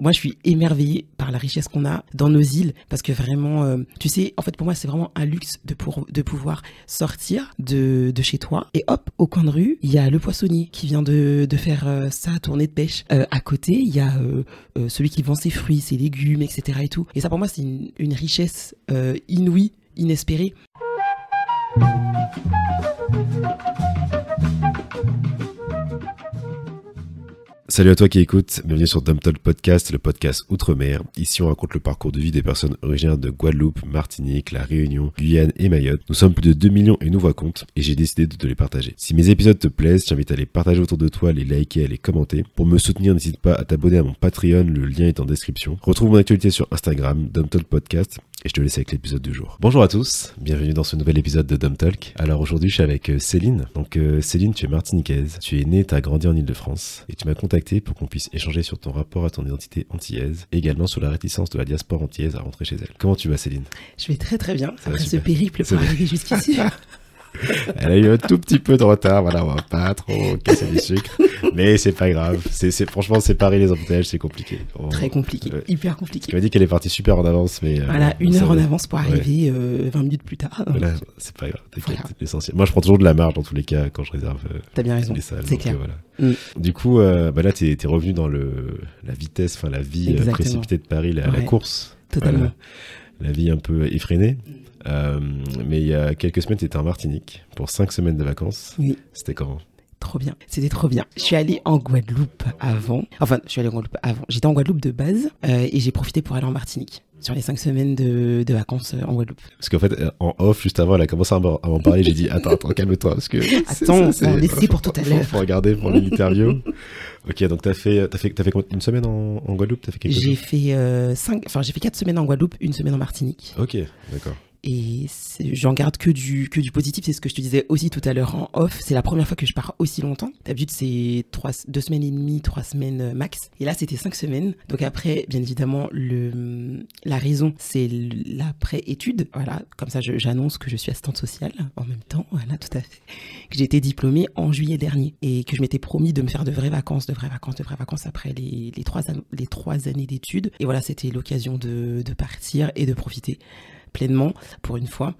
moi, je suis émerveillée par la richesse qu'on a dans nos îles parce que vraiment, euh, tu sais, en fait, pour moi, c'est vraiment un luxe de, pour, de pouvoir sortir de, de, chez toi et hop, au coin de rue, il y a le poissonnier qui vient de, de faire euh, sa tournée de pêche. Euh, à côté, il y a celui qui vend ses fruits, ses légumes, etc. Et tout. Et ça, pour moi, c'est une, une, richesse inouïe, inespérée. Salut à toi qui écoutes, bienvenue sur Dump Podcast, le podcast Outre-mer. Ici, on raconte le parcours de vie des personnes originaires de Guadeloupe, Martinique, La Réunion, Guyane et Mayotte. Nous sommes plus de 2 millions et nous voix compte, et j'ai décidé de te les partager. Si mes épisodes te plaisent, j'invite à les partager autour de toi, les liker, à les commenter. Pour me soutenir, n'hésite pas à t'abonner à mon Patreon, le lien est en description. Retrouve mon actualité sur Instagram, Dump Podcast, et je te laisse avec l'épisode du jour. Bonjour à tous, bienvenue dans ce nouvel épisode de Dumb Talk. Alors aujourd'hui je suis avec euh, Céline. Donc euh, Céline, tu es martiniquaise, tu es née, tu as grandi en Ile-de-France et tu m'as contacté pour qu'on puisse échanger sur ton rapport à ton identité antillaise également sur la réticence de la diaspora antillaise à rentrer chez elle. Comment tu vas Céline? Je vais très très bien, après ce périple pour arriver jusqu'ici. Elle a eu un tout petit peu de retard, voilà, on va pas trop casser du sucre, mais c'est pas grave. C'est, franchement, séparer les embouteillages, c'est compliqué. Très compliqué, hyper compliqué. Tu m'as dit qu'elle est partie super en avance, mais. Euh, voilà, une heure en avance pour arriver 20 euh, minutes plus tard. Voilà, c'est pas grave, c'est l'essentiel. Moi, je prends toujours de la marge dans tous les cas quand je réserve. Euh, T'as bien raison. C'est clair. voilà. Mm. Du coup, bah là, t'es, es revenu dans le, la vitesse, enfin, la vie précipitée de Paris, la, la course. Totalement. la vie un peu effrénée. Euh, mais il y a quelques semaines, tu étais en Martinique pour cinq semaines de vacances. Oui. C'était comment? Trop bien. C'était trop bien. Je suis allée en Guadeloupe avant. Enfin, je suis allée en Guadeloupe avant. J'étais en Guadeloupe de base euh, et j'ai profité pour aller en Martinique sur les cinq semaines de, de vacances euh, en Guadeloupe. Parce qu'en fait, en off, juste avant, elle a commencé à m'en parler. J'ai dit, attends, attends, calme-toi. Parce que attends, on laissé pour tout à l'heure. Faut regarder pour l'interview. ok, donc t'as fait, as fait, as fait une semaine en, en Guadeloupe? J'ai fait euh, cinq, enfin j'ai fait quatre semaines en Guadeloupe, une semaine en Martinique. Ok, d'accord. Et j'en garde que du, que du positif, c'est ce que je te disais aussi tout à l'heure en off. C'est la première fois que je pars aussi longtemps. D'habitude, c'est trois, deux semaines et demie, trois semaines euh, max. Et là, c'était cinq semaines. Donc après, bien évidemment, le, la raison, c'est l'après-étude. Voilà, comme ça, j'annonce que je suis assistante sociale en même temps. Voilà, tout à fait. Que j'ai été diplômée en juillet dernier et que je m'étais promis de me faire de vraies vacances, de vraies vacances, de vraies vacances après les, les, trois, les trois années d'études. Et voilà, c'était l'occasion de, de partir et de profiter pleinement pour une fois.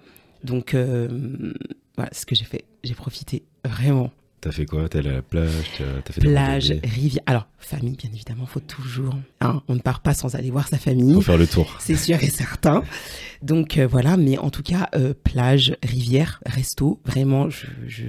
Donc euh, voilà ce que j'ai fait. J'ai profité vraiment. T'as fait quoi? T'es allé à la plage? Fait Plage, rivière. Alors, famille, bien évidemment, faut toujours. Hein, on ne part pas sans aller voir sa famille. Faut faire le tour. C'est sûr et certain. Donc euh, voilà, mais en tout cas, euh, plage, rivière, resto, vraiment, je, je,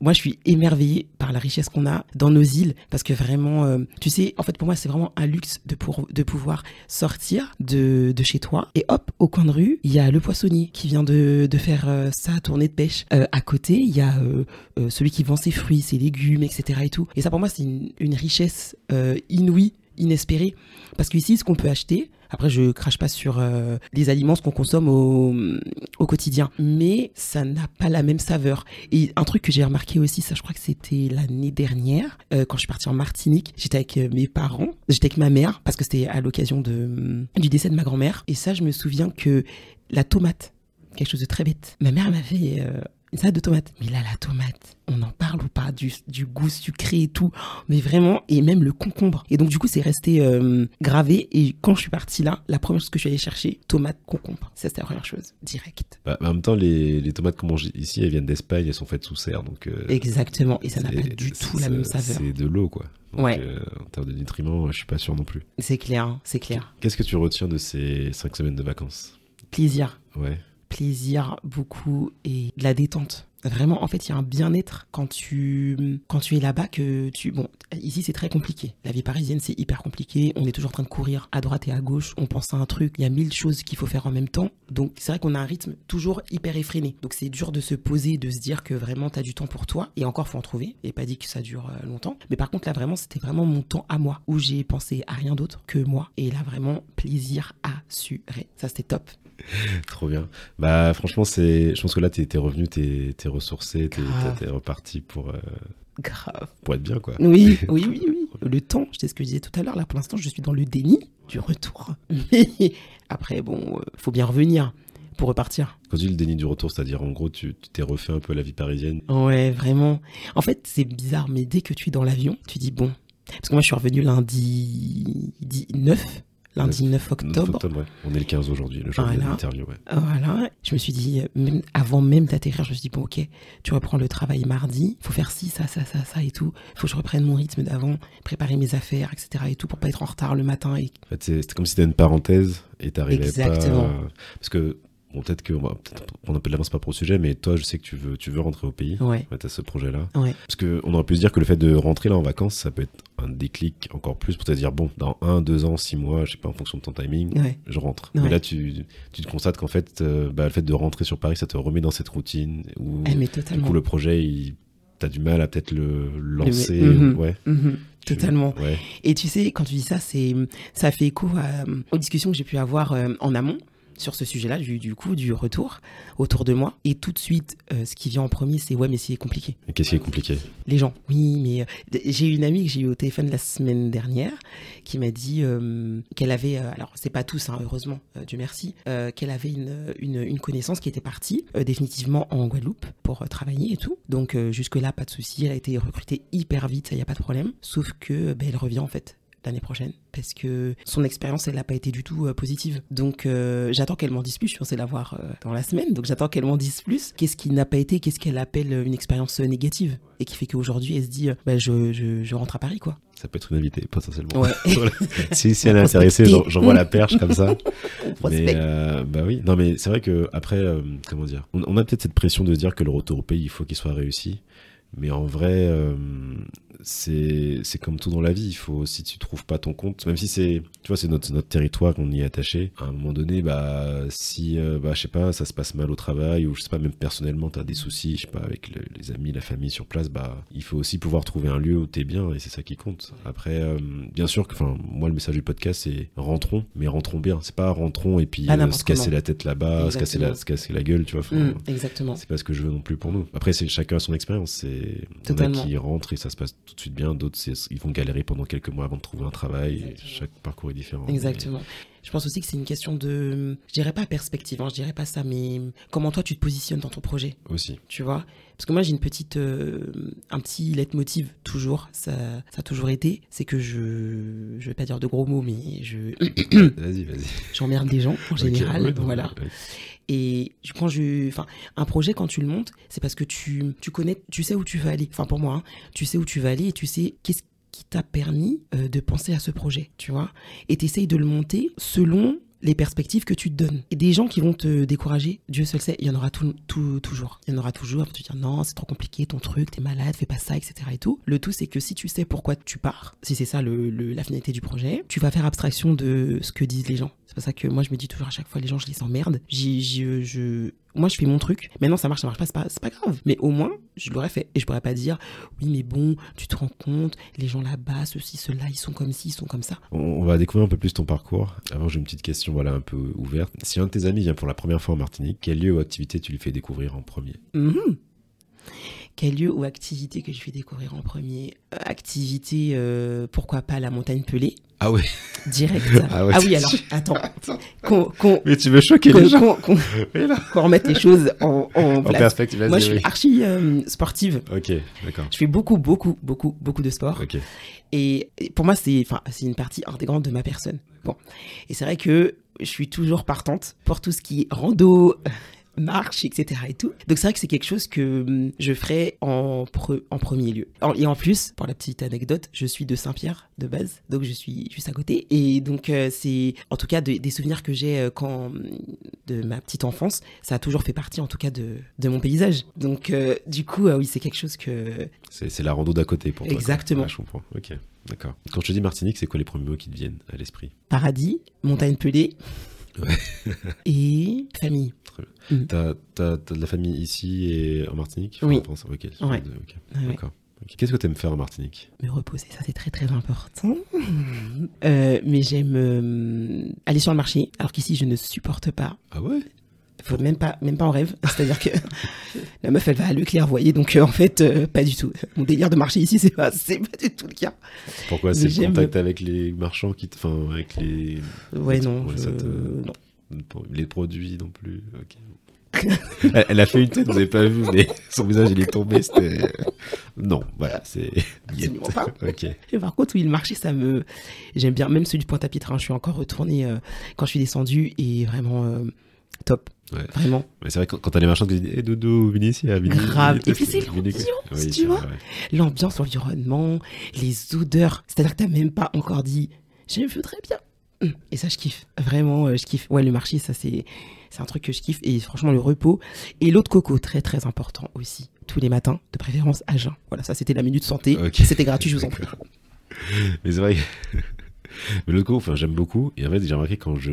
moi je suis émerveillée par la richesse qu'on a dans nos îles parce que vraiment, euh, tu sais, en fait pour moi c'est vraiment un luxe de, pour, de pouvoir sortir de, de chez toi et hop, au coin de rue, il y a le poissonnier qui vient de, de faire sa tournée de pêche. à côté, il y a celui qui vend ses fruits, ses légumes, etc. Et tout. Et ça pour moi c'est une, richesse inouïe inespérée parce qu'ici ce qu'on peut acheter après, je crache pas sur euh, les aliments, ce qu'on consomme au, quotidien, mais ça n'a pas la même saveur. Et un truc que j'ai remarqué aussi, ça, je crois que c'était l'année dernière, euh, quand je suis partie en Martinique, j'étais avec euh, mes parents, j'étais avec ma mère, parce que c'était à l'occasion de du décès de ma grand-mère. Et ça, je me souviens que la tomate, quelque chose de très bête. Ma mère m'avait une salade de tomates. Mais là, la tomate, on en parle ou pas du, du, goût sucré et tout. Mais vraiment, et même le concombre. Et donc, du coup, c'est resté euh, gravé. Et quand je suis partie là, la première chose que je suis allée chercher, tomate, concombre. Ça, c'était la première chose, direct. Bah, en même temps, les, les tomates qu'on mange ici, elles viennent d'Espagne, elles sont faites sous serre. Donc, euh, Exactement. Et ça n'a pas du tout la même saveur. C'est de l'eau, quoi. ouais. Euh, en termes de nutriments, je suis pas sûr non plus. C'est clair, c'est clair. Qu'est-ce que tu retiens de ces cinq semaines de vacances? Plaisir. Ouais plaisir beaucoup et de la détente. Vraiment, en fait, il y a un bien-être quand tu, quand tu es là-bas que tu... Bon, ici, c'est très compliqué. La vie parisienne, c'est hyper compliqué. On est toujours en train de courir à droite et à gauche. On pense à un truc. Il y a mille choses qu'il faut faire en même temps. Donc, c'est vrai qu'on a un rythme toujours hyper effréné. Donc, c'est dur de se poser, de se dire que vraiment, tu as du temps pour toi. Et encore, faut en trouver. Et pas dit que ça dure euh, longtemps. Mais par contre, là, vraiment, c'était vraiment mon temps à moi où j'ai pensé à rien d'autre que moi. Et là, vraiment, plaisir assuré. Ça, c'était top. Trop bien. Bah franchement, c'est, je pense que là, t'es, es revenu, t'es, es ressourcé, t'es, es reparti pour. Euh, Grave. Pour être bien, quoi. Oui, oui, oui, oui. Le temps, c'est ce que je disais tout à l'heure. Là, pour l'instant, je suis dans le déni du retour. Mais après, bon, euh, faut bien revenir pour repartir. Quand tu dis le déni du retour, c'est-à-dire en gros, tu t'es refait un peu la vie parisienne Ouais, vraiment. En fait, c'est bizarre, mais dès que tu es dans l'avion, tu dis bon, Parce que moi, je suis revenue lundi 9 lundi 9 octobre. On est le 15 aujourd'hui, le jour de l'interview. Ouais. Voilà. Je me suis dit, même, avant même d'atterrir, je me suis dit, bon, ok, tu reprends le travail mardi, il faut faire ci, ça, ça, ça, ça et tout. Il faut que je reprenne mon rythme d'avant, préparer mes affaires, etc. et tout, pour pas être en retard le matin. Et... En fait, c'était comme si c'était une parenthèse et t'arrivais pas. Exactement. Parce que peut-être qu'on va peut-être prendre un peu de l'avance pas pour le sujet, mais toi, je sais que tu veux, tu veux rentrer au pays. Ouais. Tu as ce projet-là. Ouais. Parce qu'on aurait pu se dire que le fait de rentrer là en vacances, ça peut être un déclic encore plus pour te dire, bon, dans un, deux ans, six mois, je sais pas, en fonction de ton timing, je rentre. Mais là, tu, tu te constates qu'en fait, euh, bah, le fait de rentrer sur Paris, ça te remet dans cette routine où, eh, totalement. du coup, le projet, il t'as du mal à peut-être le lancer. Mhm. ouais. Mhm. Totalement. Et tu sais, quand tu dis ça, c'est ça fait écho aux discussions que j'ai pu avoir euh, en amont sur ce sujet-là, du, du, coup, du retour autour de moi. Et tout de suite, euh, ce qui vient en premier, c'est ouais, mais c'est compliqué. Qu'est-ce qui est compliqué? Les gens. Oui, mais euh, j'ai une amie que j'ai eu au téléphone la semaine dernière qui m'a dit euh, qu'elle avait, alors c'est pas tous, hein, heureusement, Dieu merci, qu'elle avait une, une, une, connaissance qui était partie définitivement en Guadeloupe pour travailler et tout. Donc jusque-là, pas de souci. Elle a été recrutée hyper vite, ça y a pas de problème. Sauf que ben, elle revient en fait l'année prochaine parce que son expérience elle n'a pas été du tout euh, positive. Donc euh, j'attends qu'elle m'en dise plus. Je suis censée la voir euh, dans la semaine, donc j'attends qu'elle m'en dise plus. Qu'est-ce qui n'a pas été, qu'est-ce qu'elle appelle une expérience négative? Et qui fait qu'aujourd'hui elle se dit bah, je, je, rentre à Paris quoi. Ça peut être une invitée potentiellement. Ouais. si, si, elle est intéressée, j'envoie la perche comme ça. mais bah oui, non mais c'est vrai que après comment dire, on, on a peut-être cette pression de dire que le retour au pays il faut qu'il soit réussi. Mais en vrai, c'est comme tout dans la vie. Il faut, si tu trouves pas ton compte, même si c'est, tu vois, c'est notre, notre territoire qu'on y est attaché, à un moment donné, bah, si, euh, bah, je sais pas, ça se passe mal au travail, ou je sais pas, même personnellement, tu as des soucis, je sais pas, avec les amis, la famille sur place, bah, il faut aussi pouvoir trouver un lieu où tu es bien, et c'est ça qui compte. Après, euh, bien sûr que, enfin, moi, le message du podcast, c'est rentrons, mais rentrons bien. C'est pas rentrons et puis euh, se casser la tête là-bas, se casser la, se casser la gueule, tu vois. Mmh, exactement. C'est pas ce que je veux non plus pour nous. Après, c'est chacun a son expérience. C'est, on a qui rentre et ça se passe tout de suite bien, d'autres, ils vont galérer pendant quelques mois avant de trouver un travail. chaque parcours est différent. Exactement. Je pense aussi que c'est une question de, je dirais pas perspective, hein, je dirais pas ça, mais comment toi tu te positionnes dans ton projet. Aussi. Tu vois? Parce que moi j'ai une petite, euh, un petit leitmotiv toujours, ça, ça a toujours été, c'est que je, je vais pas dire de gros mots, mais je. vas-y, vas-y. J'emmerde les gens en général, voilà. Et quand je, enfin, un projet quand tu le montes, c'est parce que tu, connais, tu sais où tu vas aller. Enfin pour moi, hein, tu sais où tu vas aller et tu sais qu'est-ce qui t'a permis euh, de penser à ce projet, tu vois. Et t'essayes de le monter selon les perspectives que tu te donnes. Et des gens qui vont te décourager, Dieu seul sait, il y en aura tout, tout, toujours. Il y en aura toujours, te dire non, c'est trop compliqué, ton truc, t'es malade, fais pas ça, etc. Et tout. Le tout, c'est que si tu sais pourquoi tu pars, si c'est ça le, la finalité du projet, tu vas faire abstraction de ce que disent les gens. C'est pour ça que moi, je me dis toujours à chaque fois, les gens, je les emmerde. Je, moi, je fais mon truc. Maintenant, ça marche, ça marche pas, c'est pas, pas grave. Mais au moins, je l'aurais fait. Et je pourrais pas dire, oui, mais bon, tu te rends compte, les gens là-bas, ceux-ci, ceux-là, ils sont comme ci, ils sont comme ça. On, va découvrir un peu plus ton parcours. Avant, j'ai une petite question, voilà, un peu ouverte. Si un de tes amis vient pour la première fois en Martinique, quel lieu ou activité tu lui fais découvrir en premier? Mhm. Quel lieu ou activité que je fais découvrir en premier euh, Activité, euh, pourquoi pas la montagne pelée ah oui. Direct. Ah, oui, alors, attends. mais tu veux choquer les gens. Qu'on remette les choses en, en, perspective. Moi, je suis archi euh, sportive. Ok, d'accord. Je fais beaucoup, beaucoup, beaucoup, beaucoup de sport. Ok. Et pour moi, c'est, c'est une partie intégrante de ma personne. Bon. Et c'est vrai que je suis toujours partante pour tout ce qui est rando, marche, etc. et tout. Donc c'est vrai que c'est quelque chose que hum, je ferai en, en premier lieu. Et en plus, pour la petite anecdote, je suis de Saint-Pierre de base, donc je suis juste à côté. Et donc euh, c'est en tout cas des souvenirs que j'ai euh, quand de ma petite enfance, ça a toujours fait partie en tout cas de, de mon paysage. Donc euh, du coup, oui, c'est quelque chose que... C'est la rando d'à côté pour toi. Exactement. je comprends. Ok, d'accord. Quand je te dis Martinique, c'est quoi les premiers mots qui te viennent à l'esprit? Paradis, montagne pelée. Et famille. Mm. T'as, de la famille ici et en Martinique? Oui. Ok. D'accord. Qu'est-ce que tu aimes faire en Martinique? Me reposer, ça c'est très très important. Euh, mais j'aime euh, aller sur le marché, alors qu'ici je ne supporte pas. Ah ouais? Même pas même pas en rêve c'est à dire que la meuf elle va à Leclerc vous voyez donc euh, en fait pas du tout mon délire de marché ici c'est pas c'est pas du tout le cas pourquoi c'est le contact avec les marchands qui enfin avec les ouais non, non les produits non plus. elle, elle a fait une tête, vous n'avez pas vu, mais son visage, il est tombé. C'était. Non, voilà, c'est. Absolument pas. Ok. Et par contre, oui, le marché, ça me. J'aime bien, même celui du Pointe-à-Pitre. hein, je suis encore retournée euh, quand je suis descendue et vraiment euh, top. Ouais. Vraiment. Mais c'est vrai, quand, quand t'as les marchands qui disent Eh Dodo, viens ici, ah, viens Grave. Et puis, c'est l'ambiance, Oui, tu c'est vois. vrai, ouais. L'ambiance, l'environnement, les odeurs. C'est-à-dire que t'as même pas encore dit je voudrais bien. Hum, Et ça, je kiffe. Vraiment, euh, je kiffe. Ouais, le marché, ça, c'est. C'est un truc que je kiffe. Et franchement, le repos. Et l'eau de coco, très très important aussi. Tous les matins, de préférence à jeun. Voilà, ça c'était la minute santé. C'était gratuit, je vous en prie. Mais c'est vrai que... Mais de coco, enfin, j'aime beaucoup. Et en fait, j'ai remarqué quand je,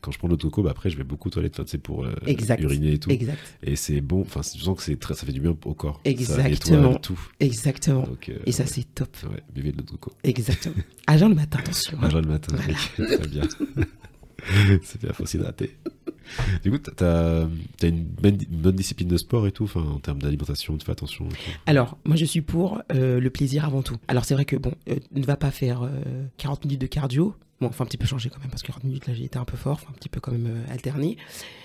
quand je prends coco, bah, après, je vais beaucoup aux toilettes, enfin, sais, pour euh, Exact. uriner et tout. Exact. Et c'est bon, enfin, je sens que c'est très, ça fait du bien au corps. Exactement. Ça tout. Exactement. Donc, euh, Et ça, ouais, c'est top. ouais, buvez de l'eau de coco. Exactement. À jeun le matin, attention. hein. Un jour le matin, Voilà. très bien. c'est bien, faut s'hydrater. Du coup, t'as- t'as une bonne, discipline de sport et tout, enfin, en termes d'alimentation, tu fais attention. Alors, moi, je suis pour euh, le plaisir avant tout. Alors, c'est vrai que, bon, euh, ne va pas faire euh, 40 minutes de cardio. Bon, faut un petit peu changer quand même, parce que 40 minutes, là, j'ai été un peu fort, un petit peu quand même euh, alterner.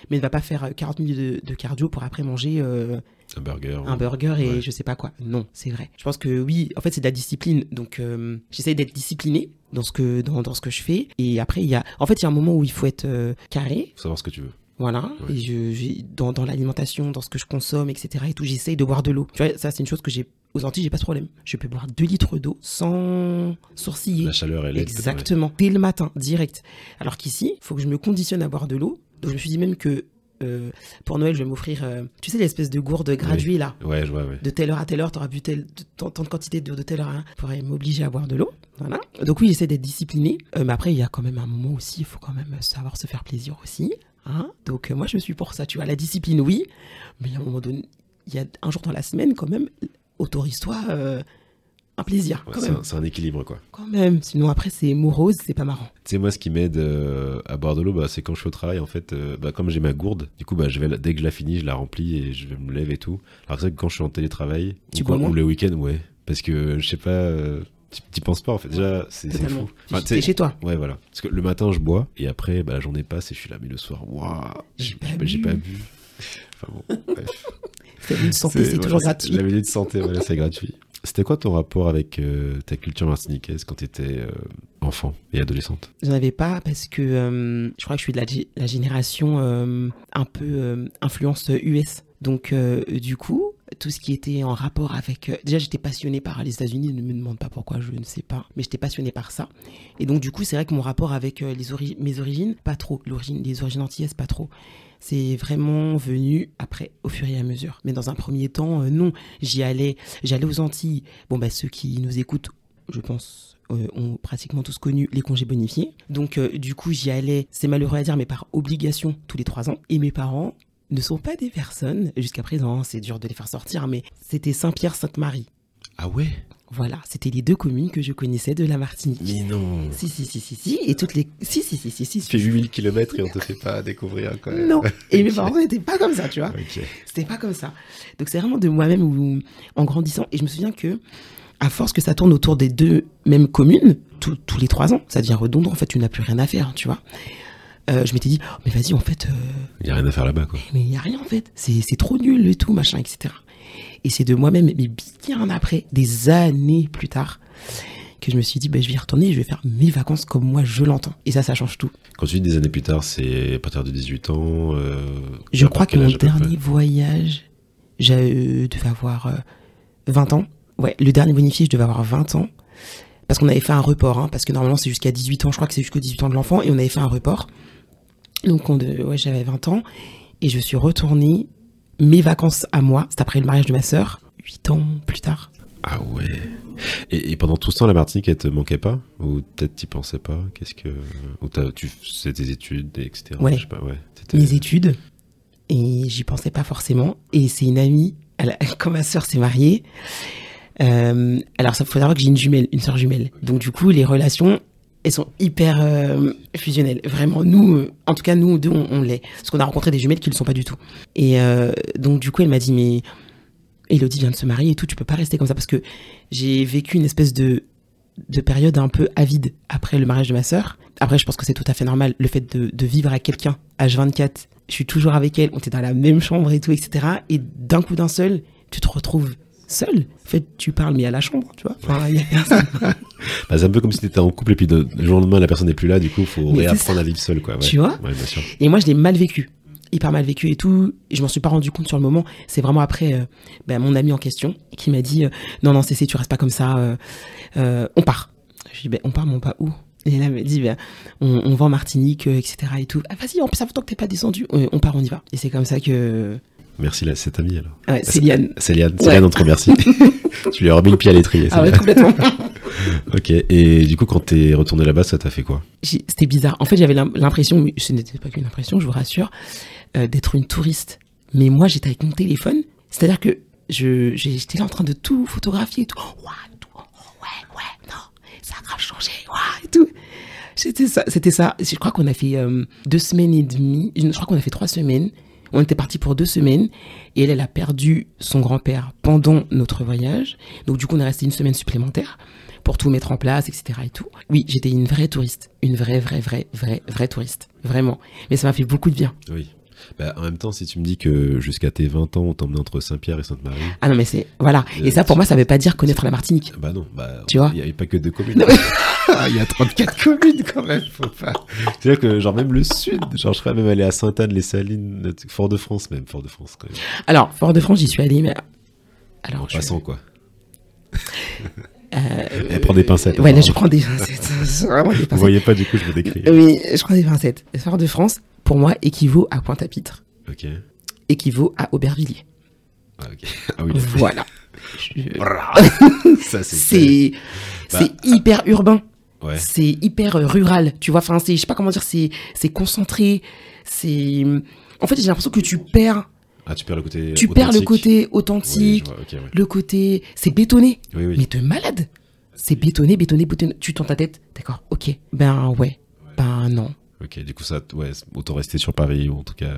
Mais ne va pas faire euh, 40 minutes de, de cardio pour après manger Un burger. un burger et Ouais. je sais pas quoi. Non, c'est vrai. Je pense que oui, en fait, c'est de la discipline. Donc, euh, j'essaie d'être discipliné dans ce que dans, dans ce que je fais. Et après, il y a, en fait, il y a un moment où il faut être euh, carré. Faut savoir ce que tu veux. Voilà. Ouais. Et je, dans, dans l'alimentation, dans ce que je consomme, etc. Et tout, j'essaye de boire de l'eau. Tu vois, ça, c'est une chose que j'ai aux Antilles, j'ai pas ce problème. Je peux boire 2 litres d'eau sans sourciller. La chaleur, elle est. Exactement. Dès le matin, direct. Alors qu'ici, il faut que je me conditionne à boire de l'eau. Donc je me suis dit même que euh, pour Noël, je vais m'offrir, euh, tu sais, l'espèce de gourde graduée là. Ouais, je vois, ouais. De telle heure à telle heure, tu auras bu telle, tant, de quantité d'eau de telle heure à hein, pourrait m'obliger à boire de l'eau. Voilà. Donc oui, j'essaie d'être discipliné. Euh, mais après, il y a quand même un moment aussi, il faut quand même savoir se faire plaisir aussi. Hein Donc euh, moi, je suis pour ça. Tu vois, la discipline, oui. Mais à un moment donné, il y a un jour dans la semaine, quand même, autorise-toi euh, un plaisir. Ouais, c'est un- équilibre, quoi. Quand même. Sinon, après, c'est morose, c'est pas marrant. Tu sais, moi, ce qui m'aide euh, à boire de l'eau, bah, c'est quand je suis au travail, en fait, bah, comme j'ai ma gourde, du coup, bah, je vais, la- dès que je la finis, je la remplis et je me lève et tout. Alors, c'est vrai que quand je suis en télétravail, Tu ou, moins ou le week-end, ouais. Parce que, je sais pas, tu penses pas, en fait. Déjà, c'est fou. Enfin, T'es chez toi. Ouais, voilà. Parce que le matin, je bois, et après, bah, la journée passe, et je suis là, mais le soir, waouh, J'ai pas bu. Enfin bon, bref. C'est une santé, c'est voilà, toujours gratuit. La minute santé, voilà, c'est gratuit. C'était quoi ton rapport avec euh, ta culture martiniquaise quand tu étais enfant et adolescente? J'en avais pas parce que euh, je crois que je suis de la, gé- la génération euh, un peu euh, influence US. Donc, euh, du coup, tout ce qui était en rapport avec. euh, déjà, j'étais passionnée par les États-Unis, ne me demande pas pourquoi, je ne sais pas. Mais j'étais passionnée par ça. Et donc, du coup, c'est vrai que mon rapport avec euh, les mes origines, pas trop. L'origine, les origines antillaises, pas trop. C'est vraiment venu après, au fur et à mesure. Mais dans un premier temps, euh, non. J'y allais, j'allais aux Antilles. Bon, bah, ceux qui nous écoutent, je pense, ont pratiquement tous connu les congés bonifiés. Donc, du coup, j'y allais, c'est malheureux à dire, mais par obligation, tous les trois ans. Et mes parents ne sont pas des personnes, jusqu'à présent, hein, c'est dur de les faire sortir, mais c'était Saint-Pierre-Sainte-Marie. Ah ouais? Voilà, c'était les deux communes que je connaissais de la Martinique. Mais non Si, si, si, si, si, et toutes les... Si, si, si, si, si. Tu fais 8000 km et on te fait pas découvrir quand même. Non, et mes parents n'étaient pas comme ça, tu vois. Ok. C'était pas comme ça. Donc c'est vraiment de moi-même où, en grandissant. Et je me souviens que, à force que ça tourne autour des deux mêmes communes, tous- tous les trois ans, ça devient redondant. En fait, tu n'as plus rien à faire, tu vois. Euh, je m'étais dit, oh, mais vas-y, en fait, euh, Il y a rien à faire là-bas quoi. mais il n'y a rien en fait. C'est trop nul et tout, machin, etc. Et c'est de moi-même, mais bien après, des années plus tard, que je me suis dit, bah, je vais y retourner et je vais faire mes vacances comme moi je l'entends. Et ça, ça change tout. Quand tu dis des années plus tard, c'est à partir de 18 ans. euh, Je crois que mon dernier voyage, je euh, devais avoir euh, 20 ans. Ouais, le dernier bonifié, je devais avoir 20 ans. Parce qu'on avait fait un report, hein, parce que normalement c'est jusqu'à 18 ans, je crois que c'est jusqu'aux 18 ans de l'enfant, et on avait fait un report. Donc ouais, j'avais 20 ans, et je suis retournée, mes vacances à moi, c'est après le mariage de ma sœur, 8 ans plus tard. Ah ouais. Et, et pendant tout ce temps, la Martinique, elle te manquait pas? Ou peut-être t'y pensais pas? Qu'est-ce que. Ou t'as- tu faisais tes études, et etc. Ouais. Je sais pas, ouais. Mes études et j'y pensais pas forcément. Et c'est une amie, elle, quand ma sœur s'est mariée, euh, alors ça faut savoir que j'ai une jumelle, une sœur jumelle. Donc du coup, les relations, elles sont hyper euh, fusionnelles. Vraiment, nous, euh, en tout cas, nous deux, on, l'est. Parce qu'on a rencontré des jumelles qui ne le sont pas du tout. Et euh, donc du coup, elle m'a dit, mais Elodie vient de se marier et tout, tu peux pas rester comme ça. Parce que j'ai vécu une espèce de de période un peu avide après le mariage de ma sœur. Après, je pense que c'est tout à fait normal le fait de, de vivre avec quelqu'un, H24. Je suis toujours avec elle, on était dans la même chambre et tout, etc. Et d'un coup d'un seul, tu te retrouves seul. En fait, tu parles, mais à la chambre, tu vois. Enfin, y a personne. Bah, c'est un peu comme si t'étais en couple et puis de, le jour au lendemain la personne n'est plus là, du coup faut Mais c'est réapprendre à vivre seul quoi. Ouais. Tu vois Ouais, bien sûr. Et moi, je l'ai mal vécu. Hyper mal vécu et tout. Et je m'en suis pas rendu compte sur le moment. C'est vraiment après euh, ben, mon ami en question qui m'a dit euh, Non, non, Cécile, tu restes pas comme ça. euh, euh, on part. Je lui ai dit ben, On part, mais on part où? Et là, elle m'a dit ben, on, on va en Martinique, etc. Et tout. Ah, vas-y, en plus, longtemps que t'es pas descendu. On part, on y va. Et c'est comme ça que. Merci là, cet ami alors. Ouais, c'est Liane. Céliane, Ouais. Céliane, on te remercie. tu lui as remis le pied à l'étrier. Ah ouais, complètement. ok, et du coup quand t'es retourné là-bas, ça t'a fait quoi? C'était bizarre. En fait, j'avais l'im- l'impression, ce n'était pas qu'une impression, je vous rassure, euh, d'être une touriste. Mais moi, j'étais avec mon téléphone. C'est-à-dire que j'étais là en train de tout photographier et tout. Ouah, tout. Oh, ouais, ouais, non, ça a grave changé. Ouah, et tout. C'était ça. C'était ça. Je crois qu'on a fait euh, deux semaines et demie. Je crois qu'on a fait trois semaines. On était parti pour deux semaines. Et elle, a perdu son grand-père pendant notre voyage. Donc, du coup, on est resté une semaine supplémentaire pour tout mettre en place, etc. et tout. Oui, j'étais une vraie touriste. Une vraie, vraie, vraie, vraie, vraie touriste. Vraiment. Mais ça m'a fait beaucoup de bien. Oui. Bah, en même temps, si tu me dis que jusqu'à tes 20 ans, on t'emmenait entre Saint-Pierre et Sainte-Marie, Ah non, mais c'est. Voilà. Et ça, pour moi, ça veut pas dire connaître la Martinique. bah non, bah, Tu vois il n'y avait pas que deux communes. Ah, il y a 34 communes quand même, faut pas. C'est-à-dire que, genre, même le sud, genre, je serais même allé à Sainte-Anne-les-Salines, Fort-de-France, même, Fort-de-France, quand même. Alors, Fort-de-France, j'y suis allée, mais. Alors, En je- passant, quoi. euh, Elle prend des pincettes. Ouais, là, je prends des pincettes. Vraiment des Vous pincettes. voyez pas, du coup, je me décris. Oui, je prends des pincettes. Fort-de-France, pour moi, équivaut à Pointe-à-Pitre. Ok. Équivaut à Aubervilliers. Ah. Ah oui. Voilà. Je- Ça, c'est. C'est. Bah, C'est hyper urbain. Ouais. c'est hyper rural, tu vois. Enfin, c'est, je sais pas comment dire, c'est, c'est concentré. C'est, en fait, j'ai l'impression que tu perds, Ah, tu perds le côté. tu perds le authentique. côté authentique, ouais. le côté, c'est bétonné, Oui, oui. mais de malade. C'est bétonné, bétonné, bétonné. Tu tournes ta tête, d'accord, ok. Ben ouais, ben non. Ok, du coup, ça, ouais, autant rester sur Paris, ou en tout cas.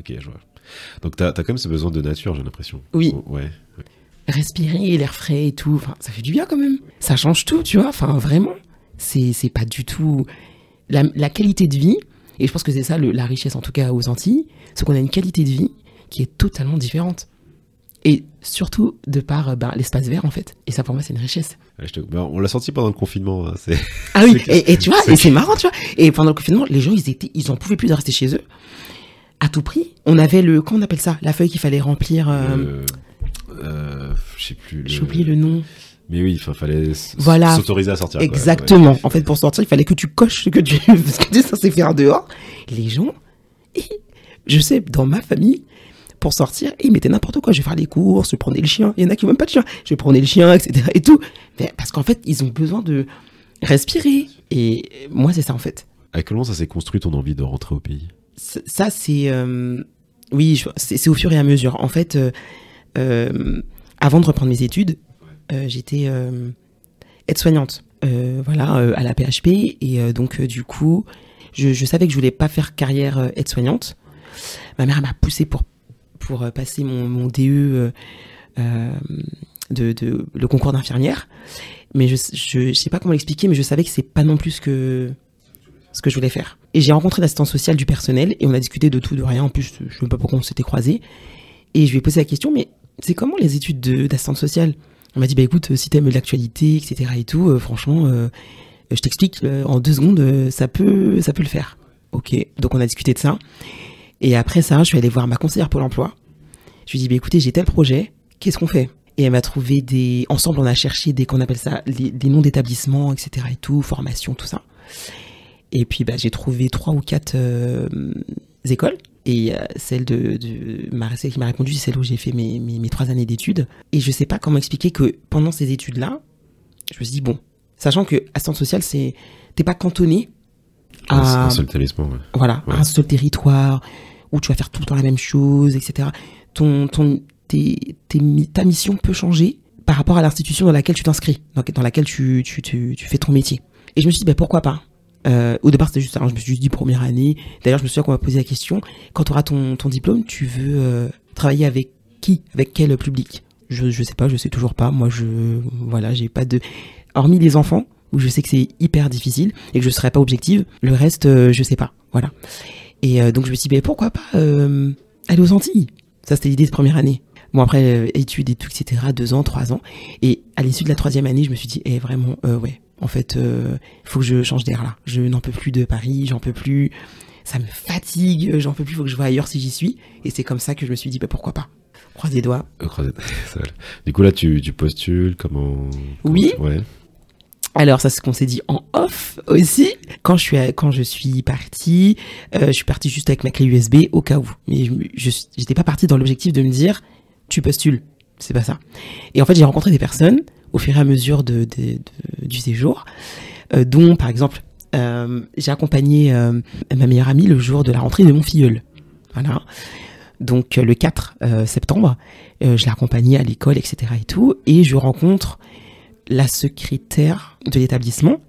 Ok, je vois. Donc, t'as as quand même ce besoin de nature, j'ai l'impression. Oui. Oh, Ouais. Respirer l'air frais et tout, ça fait du bien quand même. Ça change tout, tu vois. Enfin, vraiment, c'est, c'est pas du tout la, la qualité de vie. Et je pense que c'est ça le- la richesse, en tout cas aux Antilles, c'est qu'on a une qualité de vie qui est totalement différente. Et surtout de par euh, ben, l'espace vert, en fait. Et ça, pour moi, c'est une richesse. On l'a senti pendant le confinement. hein, c'est... Ah oui, C'est et, et tu vois, c'est marrant, tu vois. Et pendant le confinement, les gens, ils étaient, ils en pouvaient plus de rester chez eux. À tout prix. On avait le, comment on appelle ça? La feuille qu'il fallait remplir. euh, Euh, je sais plus. le- J'ai oublié le nom. Mais oui, il fallait Voilà. s'autoriser à sortir. quoi. Exactement. En fait, pour sortir, il fallait que tu coches ce que tu, ce que tu es censé faire dehors. Les gens, et je sais, dans ma famille, pour sortir, ils mettaient n'importe quoi. Je vais faire les courses, je prenais le chien. Il y en a qui n'ont même pas de chien. Je prenais le chien, etc. Et tout. Mais parce qu'en fait, ils ont besoin de respirer. Et moi, c'est ça, en fait. À quel moment ça s'est construit ton envie de rentrer au pays? Ça, c'est. euh, oui, c'est au fur et à mesure. En fait, euh, euh, avant de reprendre mes études, j'étais aide-soignante. voilà, à la PHP. Et donc, du coup, je, je savais que je voulais pas faire carrière aide-soignante. Ma mère m'a poussé pour, pour euh, passer mon, DE, euh, euh, de, de, le concours d'infirmière. Mais je, je, je sais pas comment l'expliquer, mais je savais que c'est pas non plus que, ce que je voulais faire. Et j'ai rencontré l'assistante sociale du personnel et on a discuté de tout, de rien. En plus, je sais même pas pourquoi on s'était croisés. Et je lui ai posé la question, mais c'est comment les études de- d'assistante sociale? On m'a dit, bah écoute, si t'aimes l'actualité, etc. et tout, franchement, je t'explique, en deux secondes, ça peut, ça peut le faire. Ok, donc on a discuté de ça. Et après ça, je suis allée voir ma conseillère Pôle emploi. Je lui ai dit, bah écoutez, j'ai tel projet, qu'est-ce qu'on fait? Et elle m'a trouvé des... Ensemble, on a cherché des, qu'on appelle ça, les, des noms d'établissements, etc. et tout, formation, tout ça. Et puis, bah, j'ai trouvé trois ou quatre euh, écoles. Et euh, celle de, de ma celle qui m'a répondu, c'est celle où j'ai fait mes, mes, mes trois années d'études. Et je sais pas comment expliquer que pendant ces études-là, je me suis dit, bon, sachant que assistante sociale, c'est, t'es pas cantonné à, un seul talisman, ouais. voilà, Ouais. un seul territoire où tu vas faire tout le temps la même chose, etc. Ton, ton, tes, tes ta mission peut changer par rapport à l'institution dans laquelle tu t'inscris, dans, dans laquelle tu, tu, tu, tu fais ton métier. Et je me suis dit, ben, pourquoi pas? Euh, Au départ, c'était juste ça. hein, je me suis dit première année. D'ailleurs, je me souviens qu'on m'a posé la question quand tu auras ton, ton diplôme, tu veux euh, travailler avec qui? Avec quel public? Je, je sais pas, je sais toujours pas. Moi, je voilà, j'ai pas de. hormis les enfants, où je sais que c'est hyper difficile et que je serais pas objective, le reste, euh, je sais pas. Voilà. Et euh, donc je me suis dit, pourquoi pas euh, aller aux Antilles? Ça, c'était l'idée de première année. Bon, après, euh, études et tout, etc., deux ans, trois ans. Et à l'issue de la troisième année, je me suis dit, eh, vraiment, ouais, en fait, il faut que je change d'air là. Je n'en peux plus de Paris, j'en peux plus. Ça me fatigue, j'en peux plus, faut que je vois ailleurs si j'y suis. Et c'est comme ça que je me suis dit, ben, pourquoi pas? Croise les doigts. Du coup, là, tu, tu postules, comment. comment Oui. tu- Ouais. Alors ça c'est ce qu'on s'est dit en off aussi. Quand je suis à- quand je suis partie, euh, je suis partie juste avec ma clé USB au cas où. Mais je j'étais pas partie dans l'objectif de me dire tu postules. C'est pas ça. Et en fait j'ai rencontré des personnes au fur et à mesure de, du séjour, euh, dont par exemple euh, j'ai accompagné euh, ma meilleure amie le jour de la rentrée de mon filleul. Voilà. Donc euh, le 4 euh, septembre, euh, je l'ai accompagnée à l'école, etc. et tout, et je rencontre la secrétaire de l'établissement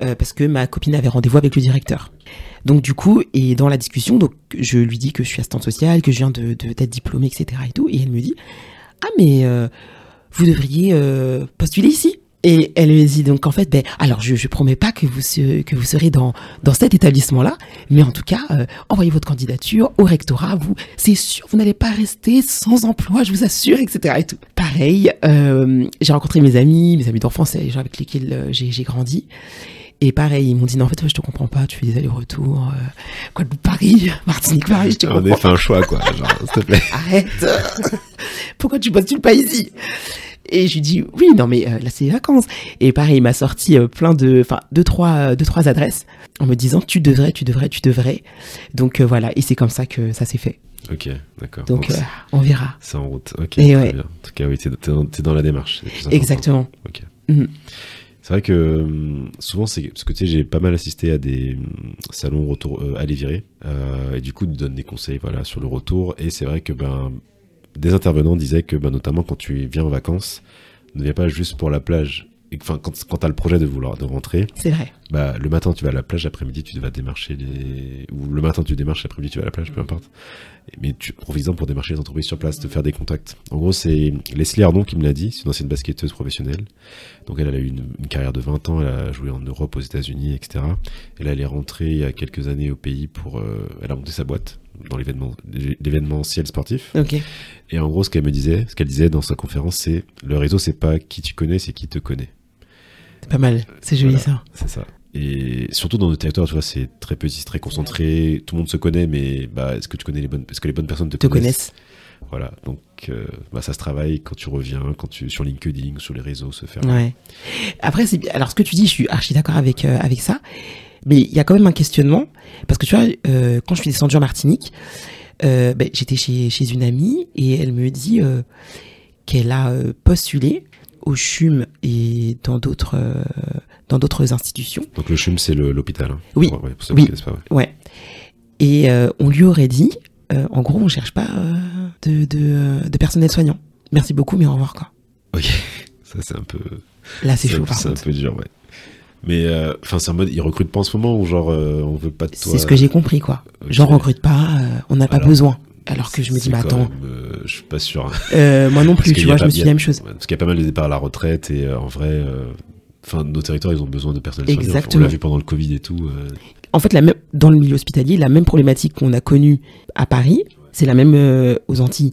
euh, parce que ma copine avait rendez-vous avec le directeur. Donc du coup, et dans la discussion, donc je lui dis que je suis assistante sociale, que je viens de d'être diplômée, etc. et tout, et elle me dit ah mais euh, vous devriez euh, postuler ici. Et elle me dit donc en fait ben alors je je promets pas que vous se- que vous serez dans dans cet établissement là, mais en tout cas euh, envoyez votre candidature au rectorat. Vous c'est sûr vous n'allez pas rester sans emploi, je vous assure, etc. Et tout. Pareil, euh, j'ai rencontré mes amis, mes amis d'enfance, les gens avec lesquels euh, j'ai j'ai grandi. Et pareil, ils m'ont dit non en fait je te comprends pas, tu fais des allers-retours, euh, Guadeloupe Paris, Martinique Paris, je te On comprends a fait un choix, quoi. Genre, s'il te plaît. arrête. Pourquoi tu postules pas ici Et je lui dis oui, non mais euh, là c'est les vacances. Et pareil, il m'a sorti euh, plein de, enfin deux trois, euh, deux trois adresses en me disant tu devrais, tu devrais, tu devrais. Donc euh, voilà, et c'est comme ça que ça s'est fait. Ok, d'accord. Donc on verra. c'est en route. Ok, Et très ouais. bien. En tout cas, oui, t'es dans, dans la démarche. Exactement. Ok. Mhm. C'est vrai que souvent, c'est parce que tu sais, j'ai pas mal assisté à des salons retour euh, à les virer, euh, et du coup, ils donnent des conseils, voilà, sur le retour. Et c'est vrai que ben, des intervenants disaient que, ben, notamment quand tu viens en vacances, ne viens pas juste pour la plage. Et enfin, quand, quand t'as le projet de vouloir de rentrer, C'est vrai. bah, le matin tu vas à la plage, l'après-midi tu vas démarcher les, ou le matin tu démarches, l'après-midi tu vas à la plage, peu importe. Mais tu profites pour démarcher les entreprises sur place, de faire des contacts. En gros, c'est Leslie Ardon qui me l'a dit, c'est une ancienne basketteuse professionnelle. Donc elle, elle a eu une, une carrière de 20 ans, elle a joué en Europe, aux États-Unis, etc. Et là, elle est rentrée il y a quelques années au pays pour, euh, elle a monté sa boîte dans l'événement, l'événementiel sportif. Ok. Et en gros, ce qu'elle me disait, ce qu'elle disait dans sa conférence, c'est le réseau, c'est pas qui tu connais, c'est qui te connaît. C'est pas mal. C'est joli Voilà. ça. C'est ça. Et surtout dans nos territoires, tu vois, c'est très petit, très concentré. Tout le monde se connaît, mais bah, est-ce que tu connais les bonnes, est-ce que les bonnes personnes te, Te connaissent, connaissent. Voilà. Donc, euh, bah, ça se travaille quand tu reviens, quand tu sur LinkedIn, sur les réseaux, se faire. Ouais. Après, c'est alors ce que tu dis, je suis archi d'accord avec euh, avec ça, mais il y a quand même un questionnement parce que tu vois, euh, quand je suis descendue en Martinique, euh, ben, j'étais chez chez une amie et elle me dit euh, qu'elle a euh, postulé au CHUM et dans d'autres euh, dans d'autres institutions. Donc le CHUM, c'est l'hôpital. hein. Oui. Ouais, pour ceux Oui. qui connaissent pas, ouais. Ouais. Et on lui aurait dit, en gros, on cherche pas de, de, de personnel soignant. Merci beaucoup, mais au revoir quoi. Ok. Ça, c'est un peu. Là, c'est chaud c'est un peu dur, ouais. Mais euh, enfin, c'est en mode, ils recrutent pas en ce moment ou genre, euh, on veut pas de toi. C'est ce que j'ai compris quoi. Ok. Genre, on recrute pas, euh, on n'a pas besoin. Alors que je me dis, mais quand attends, même, euh, je suis pas sûr. hein. moi non plus, tu vois, je me suis dit la même chose. Parce qu'il y a pas mal de départs à la retraite et en vrai, enfin, nos territoires, ils ont besoin de personnel. Enfin, On Exactement. l'a vu pendant le Covid et tout. En fait, la même, dans le milieu hospitalier, la même problématique qu'on a connue à Paris, c'est la même aux Antilles.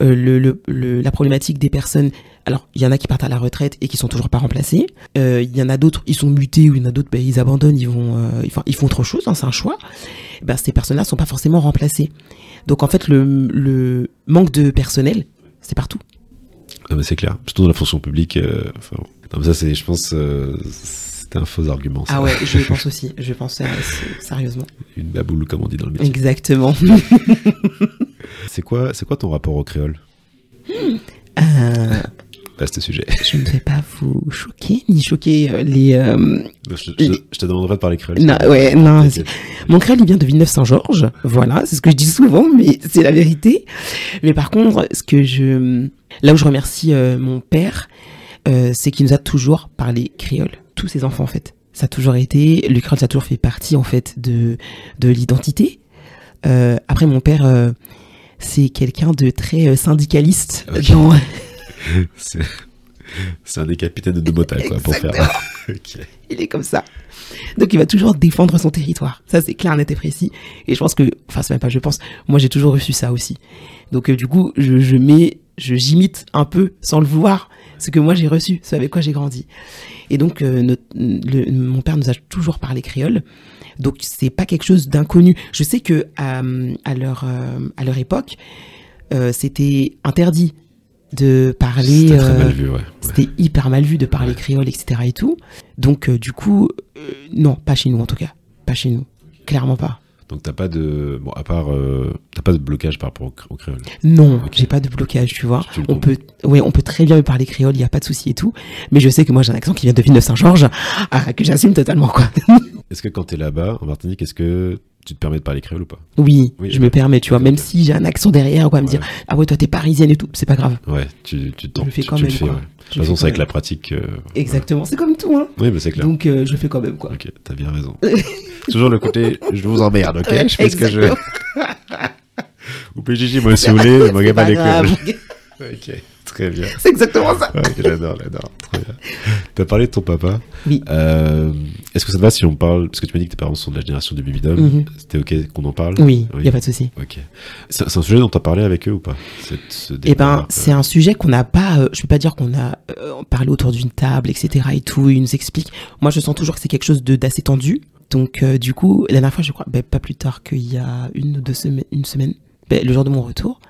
Le, le, le- la problématique des personnes. Alors, il y en a qui partent à la retraite et qui sont toujours pas remplacés. Euh, Il y en a d'autres, ils sont mutés ou il y en a d'autres, ben, ils abandonnent, ils vont, euh, ils font autre chose, hein, c'est un choix. Ben, ces personnes-là sont pas forcément remplacées. Donc, en fait, le, le manque de personnel, c'est partout. Non, mais c'est clair. Surtout dans la fonction publique. euh, enfin, bon. non, mais ça, c'est, je pense, euh, c'était un faux argument. ça. Ah ouais, je pense aussi. Je pense sérieusement. Une baboule, comme on dit dans le métier. Exactement. C'est quoi, c'est quoi ton rapport au créole? Euh, Vaste sujet. je ne vais pas vous choquer ni choquer euh, les. euh, Je, je- je- je te demanderai de parler créole. Non, ouais, non. Mon créole, il vient de Villeneuve-Saint-Georges. Voilà, c'est ce que je dis souvent, mais c'est la vérité. Mais par contre, ce que je, là où je remercie euh, mon père, euh, c'est qu'il nous a toujours parlé créole. Tous ses enfants, en fait. Ça a toujours été, le créole, ça a toujours fait partie, en fait, de, de l'identité. Après, mon père, c'est quelqu'un de très syndicaliste Ok. dans, C'est- un des capitaines de Dobota, quoi, pour faire. Il est comme ça. Donc il va toujours défendre son territoire. Ça c'est clair, net et précis. Et je pense que, enfin c'est même pas je pense, moi j'ai toujours reçu ça aussi. Donc euh, du coup je, je mets, je j'imite un peu sans le vouloir ce que moi j'ai reçu, ce avec quoi j'ai grandi. Et donc euh, notre- le- mon père nous a toujours parlé créole. Donc c'est pas quelque chose d'inconnu. Je sais que à, à leur euh, à leur époque c'était interdit de parler. C'était très euh, mal vu, ouais. c'était hyper mal vu de parler Ouais. créole, etc. et tout. Donc, euh, du coup, euh, non, pas chez nous en tout cas. Pas chez nous. Clairement pas. Donc t'as pas de. Bon, à part. euh, T'as pas de blocage par rapport au, cré- au créole. Non, j'ai pas de blocage, tu vois. Tu On peut, ouais, on peut très bien me parler créole, il y a pas de souci et tout. Mais je sais que moi j'ai un accent qui vient de Villeneuve-Saint-Georges, ah, que j'assume totalement, quoi. Est-ce que quand t'es là-bas, en Martinique, est-ce que tu te permets de parler créole ou pas Oui, Oui, je me permets, tu vois, même si j'ai un accent derrière, quoi, à me Ouais. dire, ah ouais, toi t'es parisienne et tout, c'est pas grave. Ouais, tu, tu tentes. le fais tu, quand tu le même, fais, quoi. ouais. De Je toute façon, c'est avec la pratique. euh, Exactement, c'est comme tout, hein. Oui, mais c'est clair. Donc, euh, je le fais quand même, quoi. Ok, t'as bien raison. Toujours le côté, je vous emmerde, ok? Je fais ce que je. Ou PJJ, moi, si vous voulez, je gagne pas les. Ok, très bien. C'est exactement ça. Ouais, j'adore, j'adore. Très bien. T'as parlé de ton papa. Oui. Euh, Est-ce que ça te va si on parle Parce que tu m'as dit que tes parents sont de la génération du babydom. Mhm. C'était ok qu'on en parle Oui, il y a pas de souci. Ok. C'est un sujet dont tu as parlé avec eux ou pas Cette- ce Eh ben, c'est un sujet qu'on n'a pas. euh, je peux pas dire qu'on a euh, parlé autour d'une table, etc. Et tout. Il nous explique. Moi, je sens toujours que c'est quelque chose d'assez tendu. Donc, euh, du coup, la dernière fois, je crois, ben, pas plus tard qu'il y a une ou deux semaines, une semaine, ben, le jour de mon retour,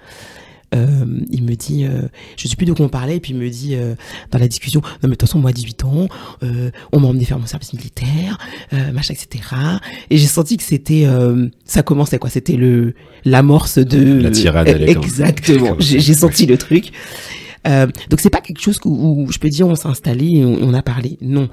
euh, il me dit, euh, je sais plus de quoi on parlait, et puis il me dit euh, dans la discussion, non mais de toute façon, moi, à 18 ans, euh, on m'a emmené faire mon service militaire, machin, etc. Et j'ai senti que c'était, ça commençait quoi, c'était le l'amorce de La tirade, exactement. J'ai senti le truc. Donc c'est pas quelque chose où, où je peux dire on s'est installé et on, on a parlé, non.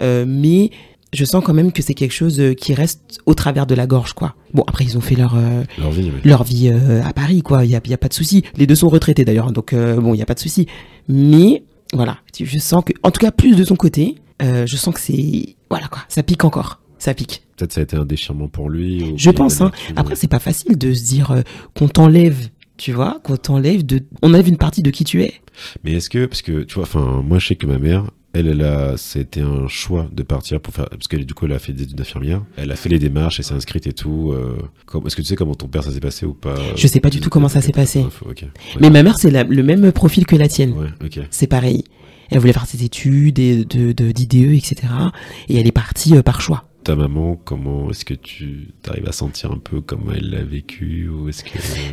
Mais je sens quand même que c'est quelque chose euh, qui reste au travers de la gorge, quoi. Bon, après ils ont fait leur euh, Leur vie, oui. leur vie euh, à Paris, quoi. Il y a, y a pas de souci. Les deux sont retraités d'ailleurs, donc euh, bon, il y a pas de souci. Mais voilà, je sens que, en tout cas, plus de son côté, je sens que c'est voilà quoi, ça pique encore, ça pique. Peut-être ça a été un déchirement pour lui. Je pense. Hein. Après, c'est pas facile de se dire qu'on t'enlève, tu vois, qu'on t'enlève de, on enlève une partie de qui tu es. Mais est-ce que, parce que tu vois, enfin, moi je sais que ma mère, elle, elle a, été un choix de partir pour faire, parce qu'elle du coup elle a fait des études d'infirmière, elle a fait les démarches, elle s'est inscrite et tout. Euh, comme- est-ce que tu sais comment ton père ça s'est passé ou pas? Je sais pas du tout comment ça s'est passé. Mais ma mère, c'est le même profil que la tienne. Ouais. C'est pareil. Elle voulait faire ses études et de, de, d'IDE, etc. Et elle est partie euh, par choix. Ta maman, comment est-ce que tu arrives à sentir un peu comment elle l'a vécu ou est-ce que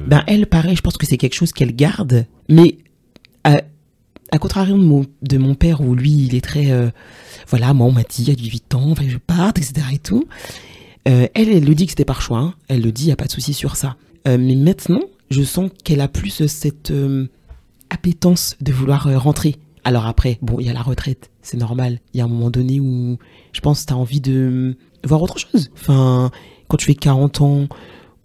Ben elle, pareil, je pense que c'est quelque chose qu'elle garde, mais à, à contrario de mon, père où lui, il est très, euh, voilà, moi on m'a dit à 18 ans, enfin, je parte, etc. et tout. Euh, elle, elle le dit que c'était par choix. hein. Elle le dit, y a pas de souci sur ça. Euh, mais maintenant, je sens qu'elle a plus cette appétence de vouloir rentrer. Alors après, bon, il y a la retraite, c'est normal. Il y a un moment donné où je pense que tu as envie de voir autre chose. Enfin, quand tu fais 40 ans,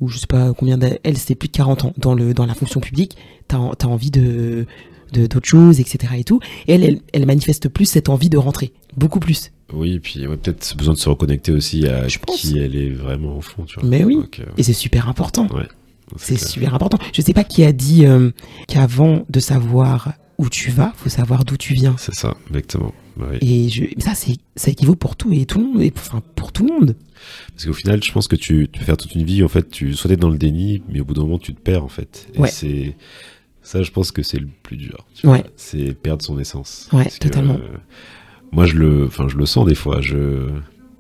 ou je sais pas combien d'elle, elle, c'était plus de 40 ans dans, le, dans la fonction publique, tu as, envie de de- d'autres choses, etc. et tout. Et elle, elle, elle manifeste plus cette envie de rentrer. Beaucoup plus. Oui, et puis ouais, peut-être besoin de se reconnecter aussi à Je pense. qui elle est vraiment au fond, tu vois. Mais oui. Donc, euh, Et c'est super important. ouais, C'est super important. Je sais pas qui a dit euh, qu'avant de savoir où tu vas, faut savoir d'où tu viens. C'est ça, exactement. Oui. Et je, ça, c'est, ça équivaut pour tout et tout le monde, et enfin, pour tout le monde. Parce qu'au final, je pense que tu, tu peux faire toute une vie, en fait, tu soit t'es dans le déni, mais au bout d'un moment, tu te perds, en fait. Et Ouais. c'est ça, je pense que c'est le plus dur. Ouais. C'est perdre son essence. Ouais, que, totalement. euh, moi, je le, enfin, je le sens des fois. Je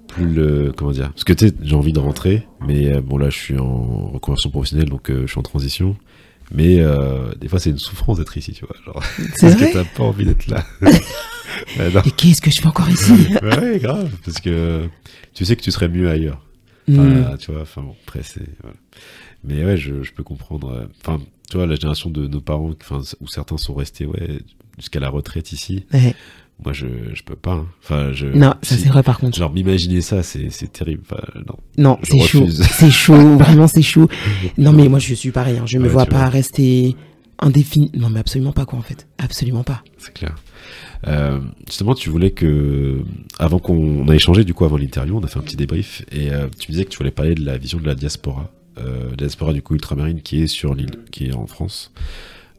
plus le, comment dire Parce que tu sais, j'ai envie de rentrer, mais euh, bon là, je suis en reconversion professionnelle, donc euh, je suis en transition. Mais des fois, c'est une souffrance d'être ici, tu vois. Genre, parce vrai que t'as pas envie d'être là. Non. Et qu'est-ce que je fais encore ici Ouais, grave, parce que tu sais que tu serais mieux ailleurs. Hmm. Tu vois, enfin bon, après c'est. voilà. Mais ouais, je, je peux comprendre. Enfin, tu vois, la génération de nos parents, enfin, où certains sont restés, ouais, jusqu'à la retraite ici. Ouais. Moi, je, je peux pas. hein. Enfin, je. Non, ça si- c'est vrai par contre. Genre, m'imaginer ça, c'est, c'est terrible. Enfin, non. Non, c'est chaud. C'est chaud, vraiment c'est chaud. Non mais moi je suis pareil, hein. je me vois pas vois. rester indéfini. Non mais absolument pas quoi en fait. Absolument pas. C'est clair. Euh, justement, tu voulais que, avant qu'on on a échangé du coup avant l'interview, on a fait un petit débrief et euh, tu me disais que tu voulais parler de la vision de la diaspora, euh, la diaspora du coup ultramarine qui est sur l'île, qui est en France.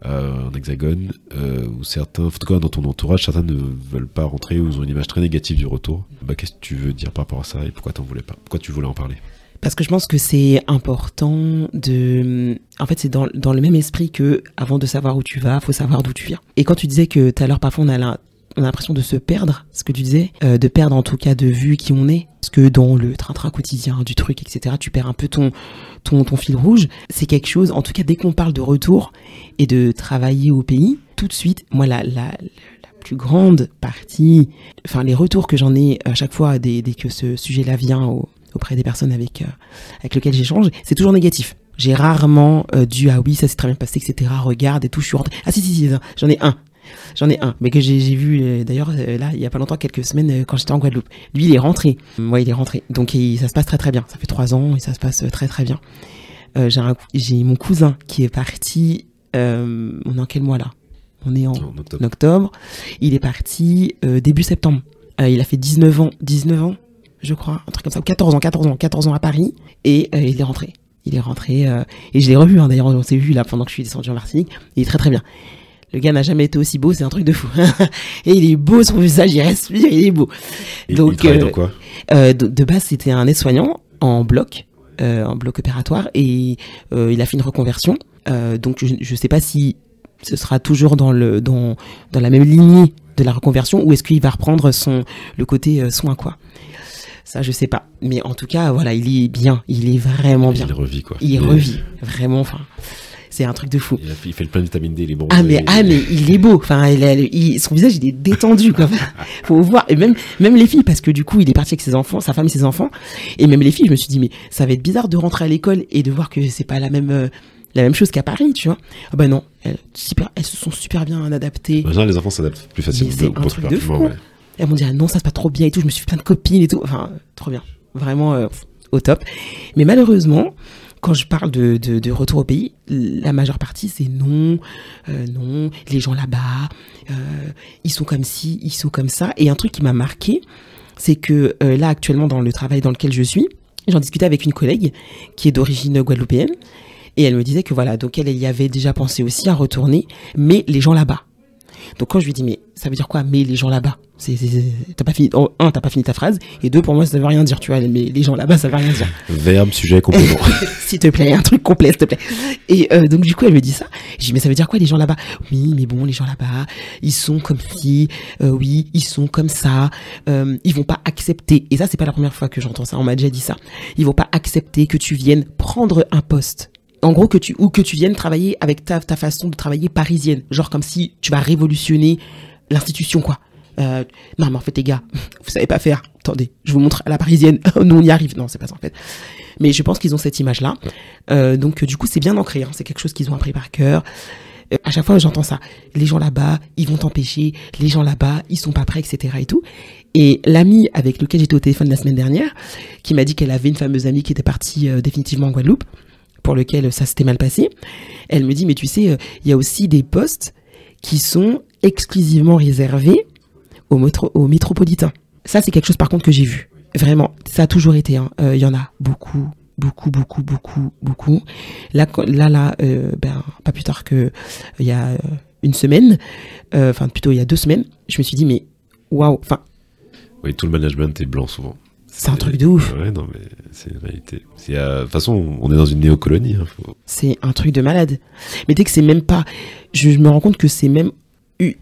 euh, en hexagone, euh, où certains, en tout cas dans ton entourage, certains ne veulent pas rentrer ou ils ont une image très négative du retour. Bah, Qu'est-ce que tu veux dire par rapport à ça et pourquoi t'en voulais pas Pourquoi tu voulais en parler? Parce que je pense que c'est important de. En fait, c'est dans, dans le même esprit que avant de savoir où tu vas, faut savoir d'où tu viens. Et quand tu disais que tout à l'heure, parfois, on a on a l'impression de se perdre, ce que tu disais, euh, de perdre en tout cas de vue qui on est. Parce que dans le train-train quotidien du truc, etc., tu perds un peu ton, ton, fil rouge. C'est quelque chose, en tout cas, dès qu'on parle de retour et de travailler au pays, tout de suite, moi, la, la, la plus grande partie, enfin, les retours que j'en ai à chaque fois dès, que ce sujet-là vient au- auprès des personnes avec, euh, avec lesquelles j'échange, c'est toujours négatif. J'ai rarement euh, dû ah oui ça s'est très bien passé etc regarde et tout je suis rentré ah si si si j'en ai un J'en ai un, mais que j'ai vu euh, d'ailleurs euh, là il y a pas longtemps, quelques semaines euh, quand j'étais en Guadeloupe. Lui il est rentré, moi il est rentré, donc il- ça se passe très très bien. Ça fait trois ans et ça se passe très très bien. Euh, j'ai mon cousin qui est parti. Euh, on est en quel mois là? On est en, En octobre. Il est parti euh, début septembre. Il a fait 19 ans, 19 ans, je crois, un truc comme ça, ou 14 ans, 14 ans, 14 ans à Paris, et il est rentré. Il est rentré, et je l'ai revu, hein, d'ailleurs, on s'est vu là pendant que je suis descendu en Martinique. Il est très très bien. Le gars n'a jamais été aussi beau, c'est un truc de fou. et il est beau, son visage, il respire, il est beau. Et Donc, il travaille euh, dans quoi? Euh, de, de base, c'était un aide-soignant en bloc, euh, en bloc opératoire, et euh, il a fait une reconversion. Euh, donc, je ne sais pas si ce sera toujours dans, le, dans, dans la même lignée de la reconversion ou est-ce qu'il va reprendre son, le côté soin, quoi. Ça, je sais pas. Mais en tout cas, voilà, il est bien. Il est vraiment bien. Il revit quoi. Il revit. Vraiment, enfin, c'est un truc de fou. Il, a fait- il fait le plein de vitamine D, il est bon. Ah mais ah mais il est beau. Enfin, il a- il- son visage il est détendu quoi. Faut voir et même même les filles parce que du coup il est parti avec ses enfants, sa femme et ses enfants et même les filles. Je me suis dit mais ça va être bizarre de rentrer à l'école et de voir que c'est pas la même euh, la même chose qu'à Paris, tu vois. Ah bah non, elles, super, elles se sont super bien adaptées. Général, les enfants s'adaptent plus facilement. C'est un truc de fou. Elles m'ont dit ah non ça se passe trop bien et tout. Je me suis fait plein de copines et tout. Enfin trop bien, vraiment euh, au top. Mais malheureusement. Quand je parle de, de, retour au pays, la majeure partie c'est non, euh, non, les gens là-bas, euh, ils sont comme ci, ils sont comme ça. Et un truc qui m'a marqué, c'est que euh, là actuellement dans le travail dans lequel je suis, j'en discutais avec une collègue qui est d'origine guadeloupéenne et elle me disait que voilà, donc elle, elle y avait déjà pensé aussi à retourner, mais les gens là-bas. Donc quand je lui dis mais ça veut dire quoi mais les gens là-bas? C'est c'est- c'est- t'as pas fini oh, un t'as pas fini ta phrase et deux pour moi ça veut rien dire tu vois mais les gens là-bas ça veut rien dire Verbe, sujet, complément. s'il te plaît, un truc complet, s'il te plaît. Et euh, donc du coup, elle me dit ça. Je dis mais ça veut dire quoi les gens là-bas? Oui, mais bon, les gens là-bas, ils sont comme ci, euh, oui, ils sont comme ça. Euh, ils vont pas accepter. Et ça, c'est pas la première fois que j'entends ça. On m'a déjà dit ça. Ils vont pas accepter que tu viennes prendre un poste. En gros, que tu ou que tu viennes travailler avec ta façon de travailler parisienne, genre comme si tu vas révolutionner l'institution quoi. Euh, non mais en fait les gars, vous savez pas faire. Attendez, je vous montre à la parisienne. Nous on y arrive. Non, c'est pas ça en fait. Mais je pense qu'ils ont cette image-là. Euh, donc du coup, c'est bien ancré. hein. C'est quelque chose qu'ils ont appris par cœur. Euh, à chaque fois, j'entends ça. Les gens là-bas, ils vont t'empêcher. Les gens là-bas, ils sont pas prêts, etc. Et tout. Et l'amie avec lequel j'étais au téléphone la semaine dernière, qui m'a dit qu'elle avait une fameuse amie qui était partie euh, définitivement en Guadeloupe, pour lequel ça s'était mal passé. Elle me dit, mais tu sais, euh, il y a aussi des postes qui sont exclusivement réservés aux, métro- aux métropolitains. Ça, c'est quelque chose par contre que j'ai vu. Vraiment, ça a toujours été. hein. Euh, Il y en a beaucoup, beaucoup, beaucoup, beaucoup, beaucoup. Là, là, là, euh, ben, pas plus tard que il y a une semaine, enfin plutôt il y a deux semaines, je me suis dit mais waouh, enfin Oui, tout le management est blanc souvent. c'est un truc de ouf, Ouais, non, mais c'est une réalité. Euh, De toute façon, on est dans une néocolonie. hein, c'est un truc de malade. Mais dès que c'est même pas, je, me rends compte que c'est même,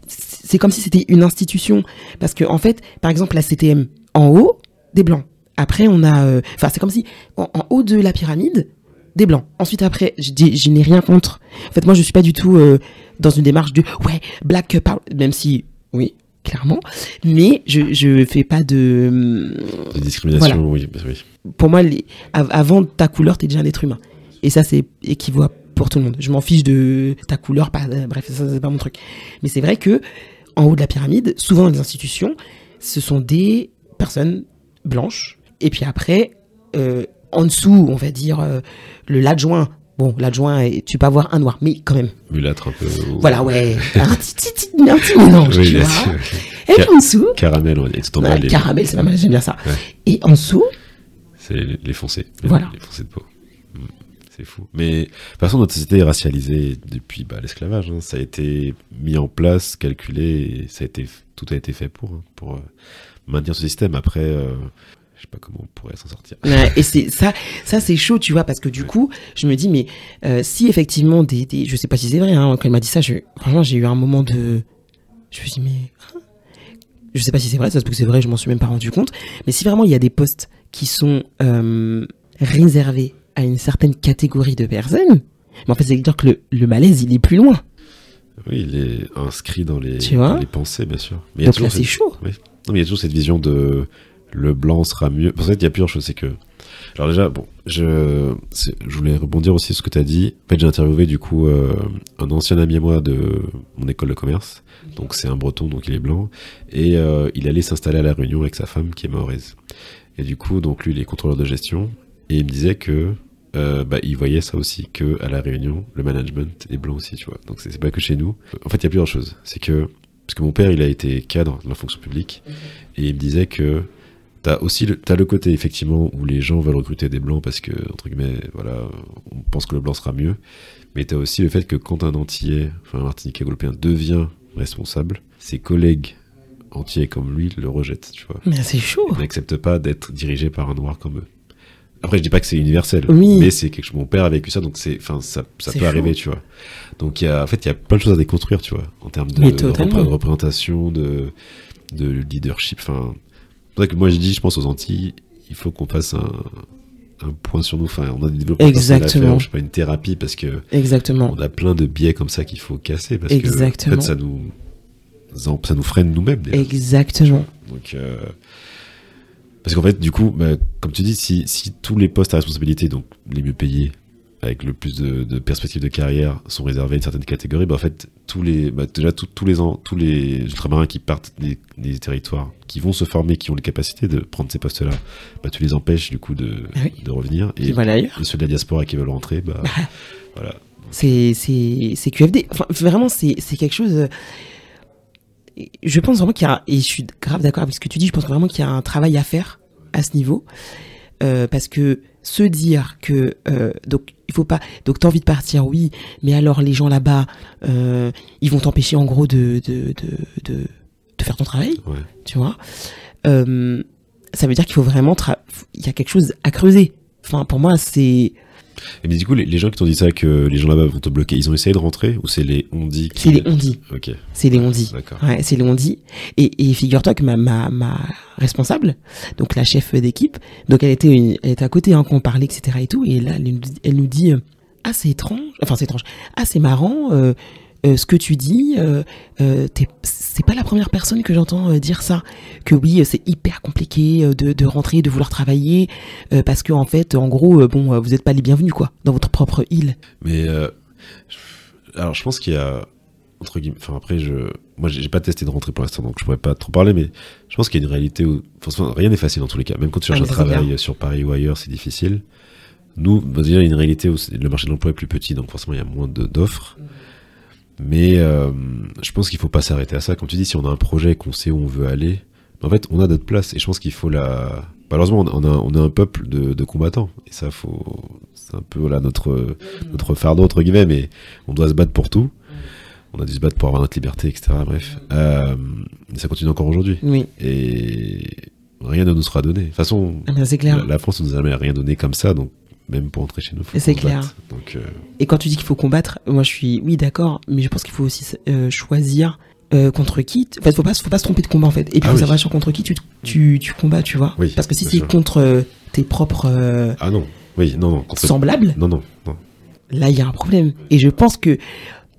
c'est comme si c'était une institution, parce que en fait, par exemple la CTM, en haut des blancs. Après on a, euh, enfin c'est comme si en, haut de la pyramide des blancs. Ensuite après, je je n'ai rien contre. En fait moi je suis pas du tout euh, dans une démarche de ouais black power, même si oui clairement, mais je je fais pas de De discrimination, oui, bah oui. pour moi, les- avant ta couleur, t'es déjà un être humain. Et ça, c'est équivaut pour tout le monde. Je m'en fiche de ta couleur, pas, euh, bref, ça, c'est pas mon truc. Mais c'est vrai que, en haut de la pyramide, souvent dans les institutions, ce sont des personnes blanches. Et puis après, euh, en dessous, on va dire, euh, le l'adjoint. Bon, l'adjoint, est- tu peux avoir un noir, mais quand même. Mulâtre un peu. Voilà, ouais. un petit, mélange, tu vois. Et puis en dessous, Caramel, on. C'est en bas, caramel, c'est pas mal, j'aime bien ça. Et en dessous, C'est les les foncés. Voilà. Les foncés de peau. Mm. c'est fou. Mais de toute façon, notre société est racialisée depuis bah, l'esclavage. hein. Ça a été mis en place, calculé, et ça a été, tout a été fait pour, hein, pour euh, maintenir ce système. Après, euh, je sais pas comment on pourrait s'en sortir. Ouais, et c'est ça, ça c'est chaud, tu vois, parce que du coup, je me dis, mais euh, si effectivement des, des, je sais pas si c'est vrai, hein, quand elle m'a dit ça, je, franchement, j'ai eu un moment de, je me suis dit, mais, hein? Je sais pas si c'est vrai, ça se peut que c'est vrai, je m'en suis même pas rendu compte, mais si vraiment il y a des postes qui sont euh, réservés à une certaine catégorie de personnes, mais en fait, c'est dire que le, le malaise, il est plus loin. Oui, il est inscrit dans les, Tu vois? dans les pensées, bien sûr. Mais il y a Donc là, c'est cette- chaud. Oui. Non, mais il y a toujours cette vision de le blanc sera mieux. En fait, il y a plusieurs choses. C'est que. Alors, déjà, bon, je, je voulais rebondir aussi sur ce que tu as dit. En fait, j'ai interviewé, du coup, euh, un ancien ami à moi de mon école de commerce. Donc, c'est un breton, donc il est blanc. Et euh, il allait s'installer à La Réunion avec sa femme qui est mahoraise. Et du coup, donc, lui, il est contrôleur de gestion. Et il me disait que. euh, bah, il voyait ça aussi que à la Réunion, le management est blanc aussi, tu vois. Donc c'est pas que chez nous. En fait, il y a plusieurs choses. C'est que parce que mon père, il a été cadre de la fonction publique, et il me disait que t'as aussi le, t'as le côté effectivement où les gens veulent recruter des blancs parce que entre guillemets, voilà, on pense que le blanc sera mieux, mais t'as aussi le fait que quand un antillais, enfin un martiniquais guadeloupéen devient responsable, ses collègues entiers comme lui le rejettent, tu vois. Mais c'est chaud. Ils n'acceptent pas d'être dirigé par un noir comme eux. Après, je dis pas que c'est universel, Oui. mais c'est quelque chose. Mon père a vécu ça, donc c'est, enfin, ça, ça peut chaud. arriver, tu vois. Donc, il y a, en fait, il y a plein de choses à déconstruire, tu vois, en termes de, de représentation, de, de leadership. Enfin, pour ça que moi, je dis, je pense aux Antilles, il faut qu'on fasse un, un point sur nous. Enfin, on a des développements Exactement. faire, je sais pas, une thérapie, parce que Exactement. on a plein de biais comme ça qu'il faut casser, parce que, Exactement. en fait, ça nous, ça nous freine nous-mêmes, déjà. Exactement. Donc, euh, parce qu'en fait, du coup, bah, comme tu dis, si, si tous les postes à responsabilité, donc les mieux payés, avec le plus de, de perspectives de carrière, sont réservés à une certaine catégorie, bah, en fait, tous les, bah, déjà tout- tous les ans, tous les ultramarins qui partent des, des territoires, qui vont se former, qui ont les capacités de prendre ces postes-là, bah, tu les empêches du coup de, Ah oui. de revenir. Et voilà ceux de la diaspora qui veulent rentrer, bah, voilà. C'est, QFD. Enfin, vraiment, c'est, c'est quelque chose. euh, Je pense vraiment qu'il y a, et je suis grave d'accord avec ce que tu dis, je pense vraiment qu'il y a un travail à faire à ce niveau. Euh, parce que se dire que, euh, donc, il faut pas, donc t'as envie de partir, oui, mais alors les gens là-bas, euh, ils vont t'empêcher en gros de, de, de, de, de faire ton travail, Ouais. tu vois. Euh, ça veut dire qu'il faut vraiment, il y a quelque chose à creuser. Enfin, pour moi, c'est, Et mais du coup, les, les gens qui t'ont dit ça, que les gens là-bas vont te bloquer, ils ont essayé de rentrer ou c'est les on dit qui... c'est les on dit. Ok, C'est les on dit. d'accord. Ouais, c'est on dit. Et, et figure-toi que ma, ma, ma responsable, donc la chef d'équipe, donc elle était, une- elle était à côté hein, quand on parlait, etc. et tout. Et là, elle nous dit, elle nous dit euh, ah c'est étrange, enfin c'est étrange, ah c'est marrant, euh, euh, ce que tu dis, euh, euh, c'est pas la première personne que j'entends euh, dire ça, que oui euh, c'est hyper compliqué euh, de, de rentrer, de vouloir travailler, euh, parce que en fait, en gros, euh, bon, euh, vous êtes pas les bienvenus quoi, dans votre propre île. Mais euh, alors je pense qu'il y a entre guillemets. Enfin après je, moi j'ai pas testé de rentrer pour l'instant donc je pourrais pas trop parler mais je pense qu'il y a une réalité où forcément rien n'est facile dans tous les cas. Même quand tu cherches Ah, un travail sur Paris ou ailleurs c'est difficile. Nous bah, déjà il y a une réalité où le marché de l'emploi est plus petit donc forcément il y a moins d'offres. Mais euh, je pense qu'il faut pas s'arrêter à ça. Comme tu dis, si on a un projet qu'on sait où on veut aller, en fait, on a notre place. Et je pense qu'il faut la. Malheureusement, on a, on a un peuple de, de combattants. Et ça, faut. C'est un peu voilà, notre, notre fardeau, entre guillemets, mais on doit se battre pour tout. On a dû se battre pour avoir notre liberté, etc. Bref. Euh, et ça continue encore aujourd'hui. Oui, Et rien ne nous sera donné. De toute façon, Ah, ben, clair. la, la France ne nous a jamais rien donné comme ça. Donc, même pour entrer chez nous, C'est clair. Donc, euh, Et quand tu dis qu'il faut combattre, moi je suis oui d'accord, mais je pense qu'il faut aussi euh, choisir euh, contre qui. En fait, faut pas, faut pas se tromper de combat en fait. Et puis Ah faut oui. savoir sur contre qui tu, tu, tu combats, tu vois. Oui, Parce que si c'est contre tes propres Ah non. Oui, non, non. contre- semblables, Non, non, non. là il y a un problème. Et je pense que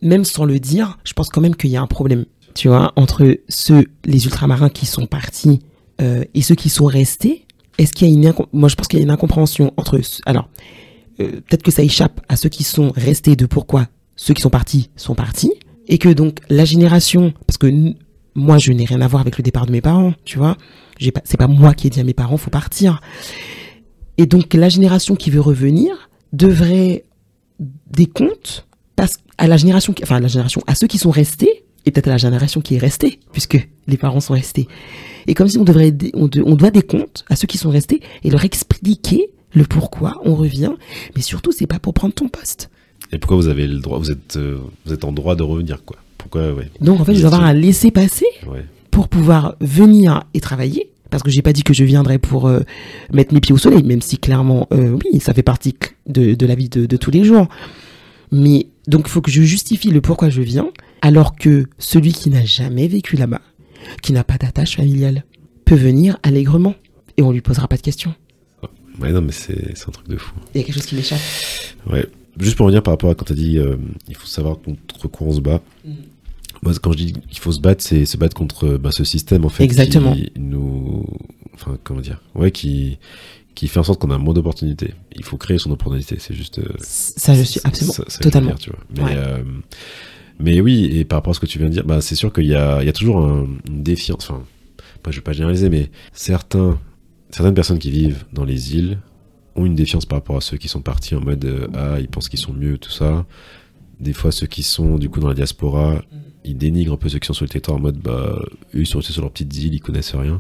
même sans le dire, je pense quand même qu'il y a un problème, tu vois, entre ceux, les ultramarins qui sont partis et ceux qui sont restés. Est-ce qu'il y a une moi je pense qu'il y a une incompréhension entre ce- alors euh, peut-être que ça échappe à ceux qui sont restés de pourquoi ceux qui sont partis sont partis et que donc la génération parce que moi je n'ai rien à voir avec le départ de mes parents tu vois j'ai pas c'est pas moi qui ai dit à mes parents faut partir. Et donc la génération qui veut revenir devrait des comptes parce à la génération enfin à la génération à ceux qui sont restés et peut-être à la génération qui est restée puisque les parents sont restés et comme si on devrait on, de- on doit des comptes à ceux qui sont restés et leur expliquer le pourquoi on revient, mais surtout c'est pas pour prendre ton poste. Et pourquoi vous avez le droit, vous êtes, euh, vous êtes en droit de revenir, quoi? Pourquoi, ouais. Donc en fait, je dois avoir un laisser passer Ouais. pour pouvoir venir et travailler. Parce que j'ai pas dit que je viendrais pour euh, mettre mes pieds au soleil, même si clairement, euh, oui, ça fait partie de, de la vie de, de tous les jours. Mais donc il faut que je justifie le pourquoi je viens, alors que celui qui n'a jamais vécu là-bas, qui n'a pas d'attache familiale, peut venir allègrement et on lui posera pas de questions. Ouais, non, mais c'est un truc de fou. Il y a quelque chose qui m'échappe. Ouais. Juste pour revenir par rapport à quand tu as dit euh, il faut savoir contre quoi on se bat. Mm. Moi, quand je dis qu'il faut se battre, c'est se battre contre bah, ce système en fait Exactement. qui nous, enfin comment dire, ouais, qui qui fait en sorte qu'on a moins d'opportunités. Il faut créer son opportunité. C'est juste. euh, Ça, je suis absolument, ça- ça, totalement. dire, tu vois. Mais, Ouais. euh, mais oui, et par rapport à ce que tu viens de dire, bah, c'est sûr qu'il y a, il y a toujours un- une défiance. Enfin, moi, je vais pas généraliser, mais certains, certaines personnes qui vivent dans les îles ont une défiance par rapport à ceux qui sont partis en mode euh, ah, ils pensent qu'ils sont mieux, tout ça. Des fois, ceux qui sont du coup dans la diaspora, ils dénigrent un peu ceux qui sont sur le territoire en mode bah, eux, ils sont restés sur leur petite île, ils connaissent rien.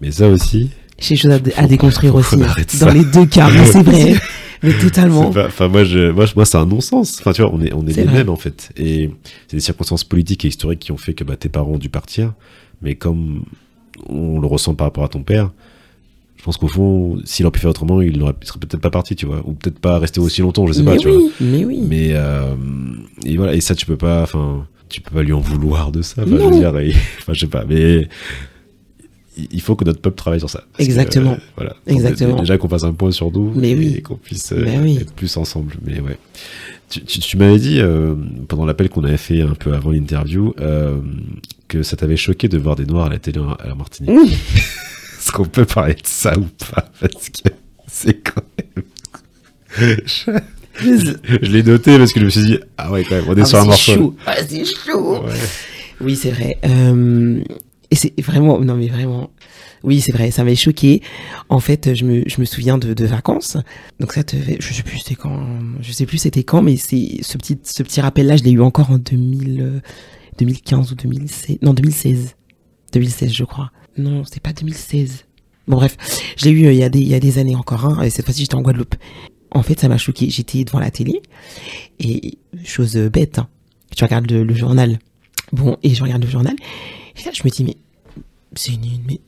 Mais ça aussi, J'ai des choses à, à déconstruire aussi, hein, dans ça. les deux cas, mais c'est vrai, mais totalement. Enfin, moi, je, moi, moi, c'est un non-sens. Enfin, tu vois, on est, on est les vrai. mêmes en fait. Et c'est des circonstances politiques et historiques qui ont fait que bah, tes parents ont dû partir. Mais comme on le ressent par rapport à ton père, je pense qu'au fond, s'il aurait pu faire autrement, il il serait peut-être pas parti, tu vois, ou peut-être pas resté aussi longtemps, je sais pas, tu vois. mais oui. Mais euh, et voilà, et ça, tu peux pas, enfin, tu peux pas lui en vouloir de ça. Enfin, je veux dire, et- enfin, je sais pas, mais il faut que notre peuple travaille sur ça. Que, Exactement. euh, voilà. Exactement. Déjà qu'on fasse un point sur nous Mais et oui. qu'on puisse euh, oui. être plus ensemble. Mais ouais. Tu, tu- tu m'avais dit euh, pendant l'appel qu'on avait fait un peu avant l'interview que ça t'avait choqué de voir des noirs à la télé à la Martinique. Oui. Est-ce qu'on peut parler de ça ou pas? Parce que c'est quand même. je je l'ai noté parce que je me suis dit ah ouais quand même on est Ah, sur un c'est morceau. Ah, c'est chaud. Ouais. Oui, c'est vrai. Euh, et c'est vraiment, non mais vraiment, oui, c'est vrai, ça m'avait choqué. En fait, je me, je me souviens de, de vacances. Donc ça te fait, je sais plus c'était quand, je sais plus c'était quand, mais c'est ce petit, ce petit rappel-là, je l'ai eu encore en 2000, euh, 2015 ou 2016, non 2016, 2016 je crois. Non, c'était pas 2016. Bon bref, je l'ai eu euh, il y a des, il y a des années encore. Hein, et cette fois-ci, j'étais en Guadeloupe. En fait, ça m'a choqué. J'étais devant la télé et chose bête, hein, tu regardes le, le journal. Bon, et je regarde le journal. Et là, je me dis, mais c'est nul, mais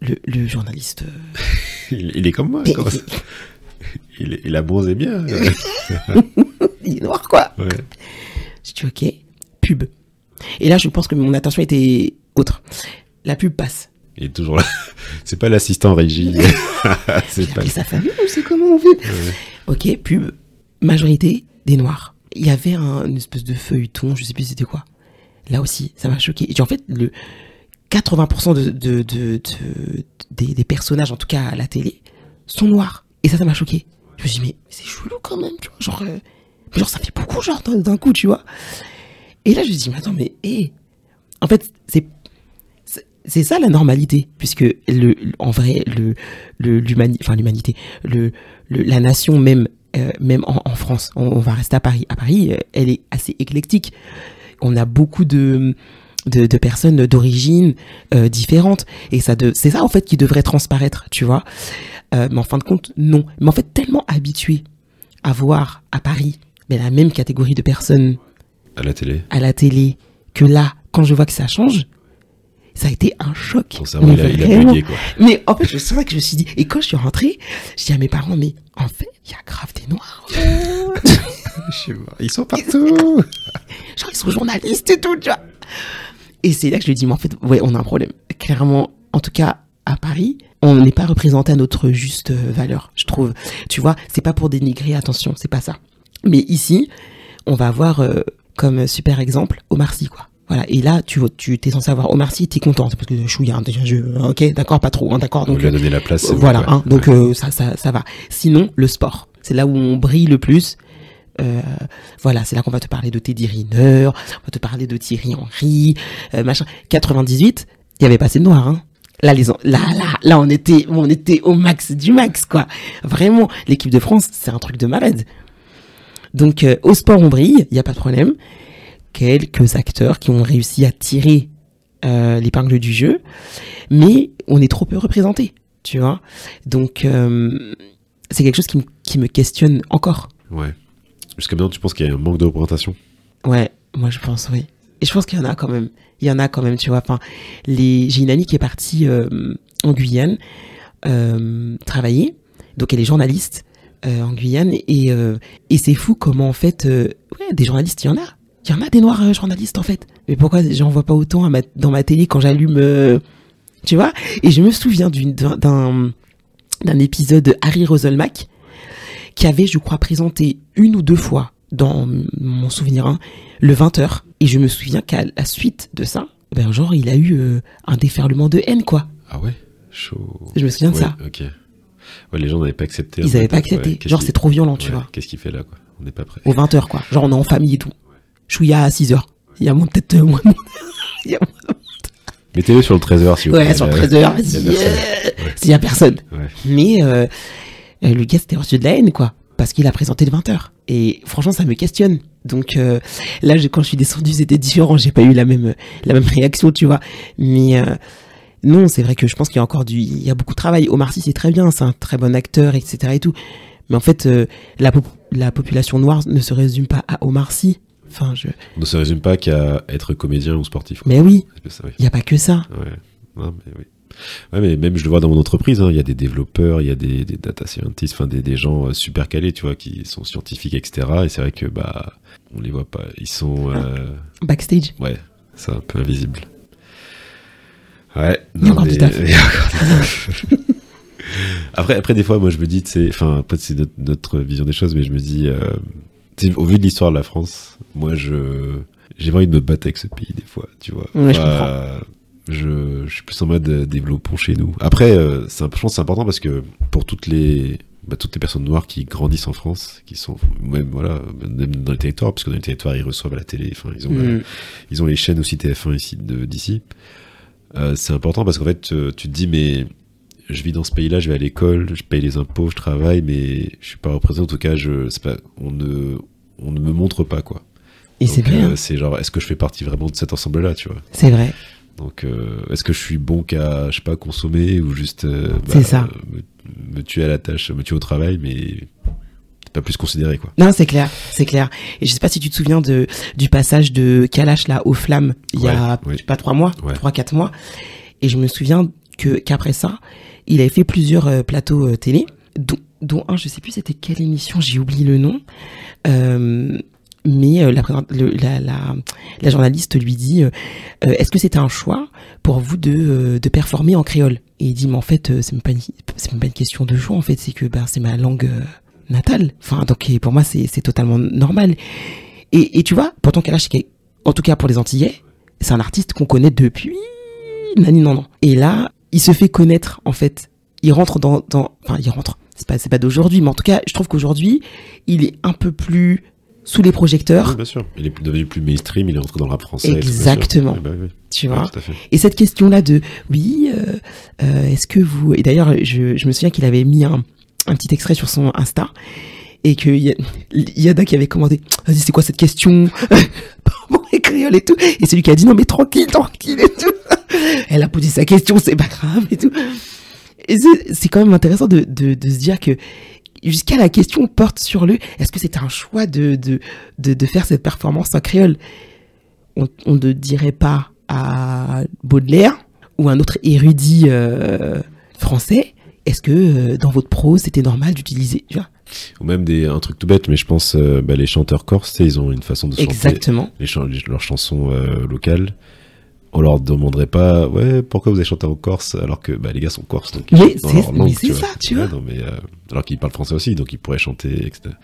le, le journaliste. euh, Il, il est comme moi. il, est- il a bronzé bien. il est noir, quoi. Ouais. J'ai dit, ok, pub. Et là, je pense que mon attention était autre. La pub passe. Il est toujours là. C'est pas l'assistant régie. C'est pas. sa famille ou c'est comment on fait? Ouais. Ok, pub. Majorité des noirs. Il y avait un, une espèce de feuilleton, je sais plus c'était quoi. Là aussi, ça m'a choqué. Et en fait, le 80% de, de, de, de- des, personnages, en tout cas à la télé, sont noirs. Et ça, ça m'a choqué. Je me suis dit, mais c'est chelou quand même, tu vois. Genre, euh, ça fait beaucoup, genre, d'un coup, tu vois. Et là, je me suis dit, mais attends, mais, hé. En fait, c'est ça la normalité, puisque en vrai, l'humanité, la nation même, euh, même en, en France, on, on va rester à Paris. À Paris, euh, elle est assez éclectique. On a beaucoup de, de, de personnes d'origine euh, différentes, et ça, de, c'est ça en fait qui devrait transparaître, tu vois. Euh, mais en fin de compte, non. Mais en fait, tellement habitué à voir à Paris, mais la même catégorie de personnes À la télé. à la télé, que là, quand je vois que ça change, ça a été un choc. Ton cerveau, Mais il a, il a vraiment. bugué, quoi. Mais en fait, je c'est vrai que je me suis dit, et quand je suis rentrée, je dis à mes parents, mais en fait, il y a grave des noirs. Ils sont partout. Genre, ils sont journalistes et tout, tu vois. Et c'est là que je lui ai dit, mais en fait, ouais, on a un problème. Clairement, en tout cas, à Paris, on n'est pas représenté à notre juste euh, valeur, je trouve. Tu vois, c'est pas pour dénigrer, attention, c'est pas ça. Mais ici, on va avoir euh, comme super exemple Omar Sy, quoi. Voilà, et là, tu, tu es censé avoir Omar Sy, t'es content, c'est parce que chouïa, hein, déjà, je, ok, d'accord, pas trop, hein, d'accord. On Donc, lui a euh, donné la place. c'est bon, voilà, quoi. hein, donc euh, ça, ça, ça va. Sinon, le sport, c'est là où on brille le plus. Euh, voilà, c'est là qu'on va te parler de Teddy Riner, on va te parler de Thierry Henry, euh, machin. 98, il y avait pas assez de noirs. Hein. Là, là, là, là, on était, on était au max du max, quoi. Vraiment, l'équipe de France, c'est un truc de malade. Donc, euh, au sport, on brille, il y a pas de problème. Quelques acteurs qui ont réussi à tirer euh, l'épingle du jeu, mais on est trop peu représentés, tu vois. Donc, c'est quelque chose qui, qui me questionne encore. Ouais. Jusqu'à maintenant, tu penses qu'il y a un manque de représentation Ouais, moi je pense, oui. Et je pense qu'il y en a quand même. Il y en a quand même, tu vois. Enfin. J'ai une amie qui est partie euh, en Guyane euh, travailler. Donc elle est journaliste euh, en Guyane. Et, et c'est fou comment, en fait, ouais, des journalistes, il y en a. Il y en a des noirs journalistes, en fait. Mais pourquoi j'en vois pas autant dans ma télé quand j'allume... tu vois? Et je me souviens d'un d'un épisode de Harry Roselmack qui avait, je crois, présenté une ou deux fois dans mon souvenir hein, le 20h. Et je me souviens qu'à la suite de ça, ben genre, il a eu euh, un déferlement de haine, quoi. Ah ouais? Chaud. Je me souviens de Ouais, ça. Ok. Ouais, les gens n'avaient pas accepté. Ils en avaient fait. pas accepté. Ouais, genre, c'est trop violent, tu ouais, vois. Qu'est-ce qu'il fait là, quoi? On n'est pas prêt. Au 20h, quoi. Genre, on est en famille et tout. Chouïa à 6h. Il y a peut-être euh, moins. A moins- Mettez-le sur le 13h, si vous Ouais, plaît. sur là. 13h, Il y a vas-y. personne. euh, Ouais. S'il y a personne. Ouais. Mais euh, euh, le gars, c'était reçu de la haine, quoi. Parce qu'il a présenté le 20h. Et franchement, ça me questionne. Donc euh, là, je- quand je suis descendue, c'était différent. J'ai pas eu la même, la même réaction, tu vois. Mais euh, non, c'est vrai que je pense qu'il y a encore du... Il y a beaucoup de travail. Omar Sy, c'est très bien. C'est un très bon acteur, etc. et tout. Mais en fait, euh, la, pop- la population noire ne se résume pas à Omar Sy. Enfin, je... On ne se résume pas qu'à être comédien ou sportif. quoi. Mais oui, il n'y a pas que ça. Ouais. Non, mais oui. Ouais, mais même je le vois dans mon entreprise, hein, il y a des développeurs, il y a des, des data scientists, enfin des, des gens euh, super calés, tu vois, qui sont scientifiques, etc. Et c'est vrai que bah on les voit pas. Ils sont euh, Backstage. ouais, c'est un peu invisible. Ouais. Il y a encore du taf. du après, après des fois, moi je me dis, sais, enfin peut-être c'est notre, notre vision des choses, mais je me dis, euh, au vu de l'histoire de la France, moi je j'ai envie de me battre avec ce pays des fois, tu vois. Ouais, je Enfin, je, je suis plus en mode euh, développons chez nous. Après, euh, c'est je pense que c'est important parce que pour toutes les, bah, toutes les personnes noires qui grandissent en France, qui sont même voilà, même dans les territoires, parce que dans les territoires ils reçoivent à la télé, enfin ils ont, Mm. ils ont les chaînes aussi TF1 ici d'ici. Euh, c'est important parce qu'en fait tu te dis mais je vis dans ce pays-là, je vais à l'école, je paye les impôts, je travaille, mais je suis pas représenté. En tout cas, je, pas, on ne, on ne me montre pas quoi. Et c'est euh, hein. c'est genre, est-ce que je fais partie vraiment de cet ensemble-là, tu vois? C'est vrai. Donc, euh, est-ce que je suis bon qu'à, je sais pas, consommer ou juste euh, C'est ça. Me, me tuer à la tâche, me tuer au travail, mais pas plus considéré, quoi. Non, c'est clair, c'est clair. Et je sais pas si tu te souviens de du passage de Kalash là aux flammes il y a Ouais, oui. je sais pas trois mois, Ouais. trois quatre mois. Et je me souviens que qu'après ça, il avait fait plusieurs euh, plateaux télé, dont, dont un, je sais plus c'était quelle émission, j'ai oublié le nom. Mais euh, la, journaliste lui dit euh, euh, Est-ce que c'était un choix pour vous de, performer en créole? Et il dit Mais en fait, c'est même, pas une- question de choix, en fait, c'est que ben, c'est ma langue natale. Enfin, donc pour moi, c'est totalement normal. Et, tu vois, pourtant Kalash, en tout cas pour les Antillais, c'est un artiste qu'on connaît depuis nani non non. Et là, il se fait connaître en fait. Il rentre dans enfin il rentre. C'est pas pas d'aujourd'hui, mais en tout cas, je trouve qu'aujourd'hui, il est un peu plus sous les projecteurs, Oui, bien sûr. Il est devenu plus mainstream, il est rentré dans le rap français. et tout, bien sûr. Exactement. Bah oui. tu Ouais, vois. Et cette question-là de oui, euh, euh, est-ce que vous et d'ailleurs je, je me souviens qu'il avait mis un, un petit extrait sur son Insta et que y a, il y en a qui avait commandé vas-y c'est quoi cette question? Bon les créoles et tout et celui qui a dit non mais tranquille tranquille et tout elle a posé sa question c'est pas grave et tout et c'est c'est quand même intéressant de, de, de se dire que jusqu'à la question porte sur le est-ce que c'est un choix de, de, de, de faire cette performance en créole? On, on ne dirait pas à Baudelaire ou un autre érudit euh, français est-ce que euh, dans votre prose c'était normal d'utiliser Ou même des, un truc tout bête, mais je pense, euh, bah, les chanteurs corses, ils ont une façon de chanter exactement. les leurs chansons euh, locales. On leur demanderait pas, ouais, pourquoi vous avez chanté en Corse alors que bah, les gars sont corses, donc Mais c'est- langue, mais c'est ça, tu Ouais, vois. non, mais, euh, alors qu'ils parlent français aussi, donc ils pourraient chanter, etc.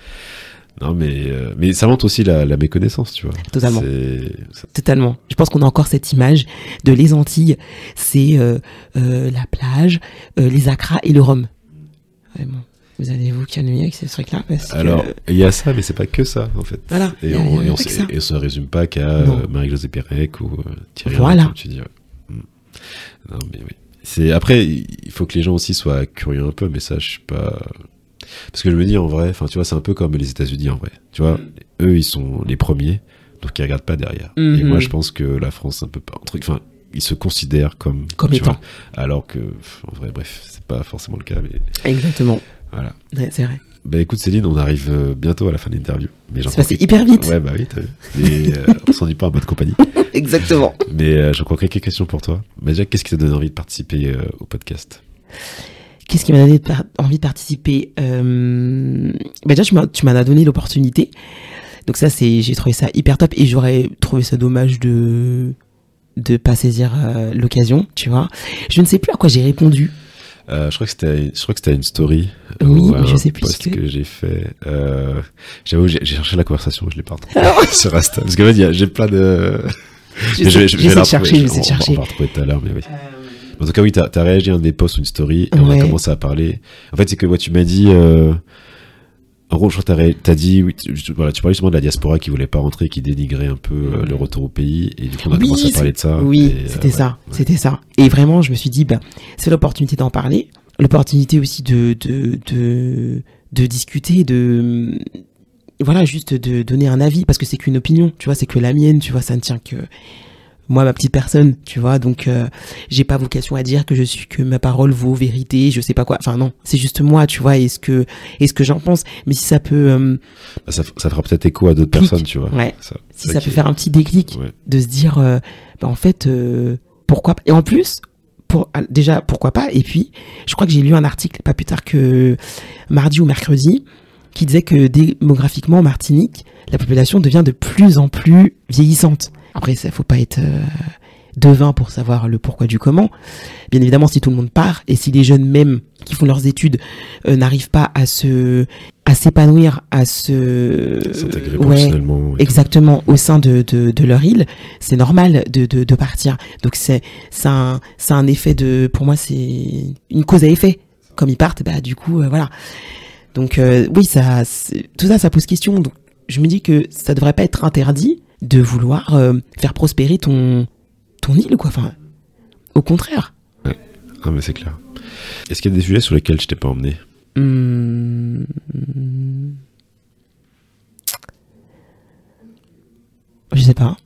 Non, mais, euh, mais ça montre aussi la, la méconnaissance, tu vois. Totalement. C'est- Totalement. Je pense qu'on a encore cette image de les Antilles, c'est euh, euh, la plage, euh, les acras et le rhum. Bon. Vous allez vous calmer avec ces trucs-là Alors, il y a ça, mais c'est pas que ça, en fait. Voilà, Et a- on, et on ça. et résume pas qu'à euh, Marie-Josée Pérec ou euh, Thierry Voilà. Comme tu dis. ouais. Mm. Non, mais oui. C'est après, il faut que les gens aussi soient curieux un peu, mais ça, je suis pas. Parce que je me dis en vrai, enfin, tu vois, c'est un peu comme les États-Unis en vrai. Tu vois, eux, ils sont les premiers, donc ils regardent pas derrière. Et Mhm. moi, je pense que la France, un peu pas. Enfin, ils se considèrent comme. Comme étant. vois, alors que, en vrai, bref, c'est pas forcément le cas, mais. Exactement. Voilà. Ouais, c'est vrai. Bah écoute Céline, on arrive euh, bientôt à la fin de l'interview. Mais j'en C'est passé hyper vite. Ouais, bah oui, t'as vu. Et, euh, on s'ennuie pas en bonne compagnie. Exactement. Mais euh, j'ai encore quelques questions pour toi. Bah déjà, qu'est-ce qui t'a donné envie de participer euh, au podcast? Qu'est-ce qui m'a donné par- envie de participer bah Déjà, tu m'en as donné l'opportunité. Donc ça, c'est, j'ai trouvé ça hyper top et j'aurais trouvé ça dommage de de pas saisir l'occasion, tu vois. Je ne sais plus à quoi j'ai répondu. Euh, Je crois que c'était, je crois que c'était une story. Oui, ou mais un je sais plus post ce que- que j'ai fait. Euh, j'avoue, j'ai, j'ai cherché la conversation, je l'ai pas retrouvée Alors, sur Insta. Parce qu'en fait, il y a- j'ai plein de. je Mais sais- vais- la chercher, de On- chercher. On va la retrouver tout à l'heure, mais oui. En tout cas, oui, t'as, t'as réagi à un des posts ou une story, et on a commencé à parler. En fait, c'est que ouais, tu m'as dit. Euh, en gros, je crois que t'as, dit, oui, tu, tu- voilà, tu parlais justement de la diaspora qui voulait pas rentrer, qui dénigrait un peu euh, le retour au pays, et du coup, on a Oui, commencé à parler de ça. Oui, euh, c'était ouais, ça, ouais. c'était ça. Et vraiment, je me suis dit, bah, c'est l'opportunité d'en parler, l'opportunité aussi de, de, de, de discuter, de, voilà, juste de donner un avis, parce que c'est qu'une opinion, tu vois, c'est que la mienne, tu vois, ça ne tient que moi, ma petite personne, tu vois, donc euh, j'ai pas vocation à dire que je suis que ma parole vaut vérité, je sais pas quoi. Enfin non, c'est juste moi, tu vois, et ce que, et ce que j'en pense. Mais si ça peut, euh, Bah, ça, ça fera peut-être écho à d'autres personnes, tu vois. ouais, Ça, si ça peut est- faire un petit déclic, Ouais. de se dire euh, bah, en fait euh, pourquoi pas et en plus pour ah, déjà pourquoi pas et puis je crois que j'ai lu un article pas plus tard que mardi ou mercredi qui disait que démographiquement en Martinique la population devient de plus en plus vieillissante après ça faut pas être euh, devin pour savoir le pourquoi du comment bien évidemment si tout le monde part et si les jeunes même qui font leurs études euh, n'arrivent pas à se à s'épanouir à se S'intégrer ouais, tout. exactement au sein de, de, de leur île, c'est normal de, de, de partir. Donc c'est c'est un, c'est un effet de, pour moi c'est une cause à effet. Comme ils partent, bah du coup euh, voilà. Donc euh, oui ça, tout ça ça pose question. Donc je me dis que ça devrait pas être interdit de vouloir euh, faire prospérer ton ton île quoi. Enfin au contraire. Ah, mais c'est clair. Est-ce qu'il y a des sujets sur lesquels je t'ai pas emmené? Hum, Je sais pas.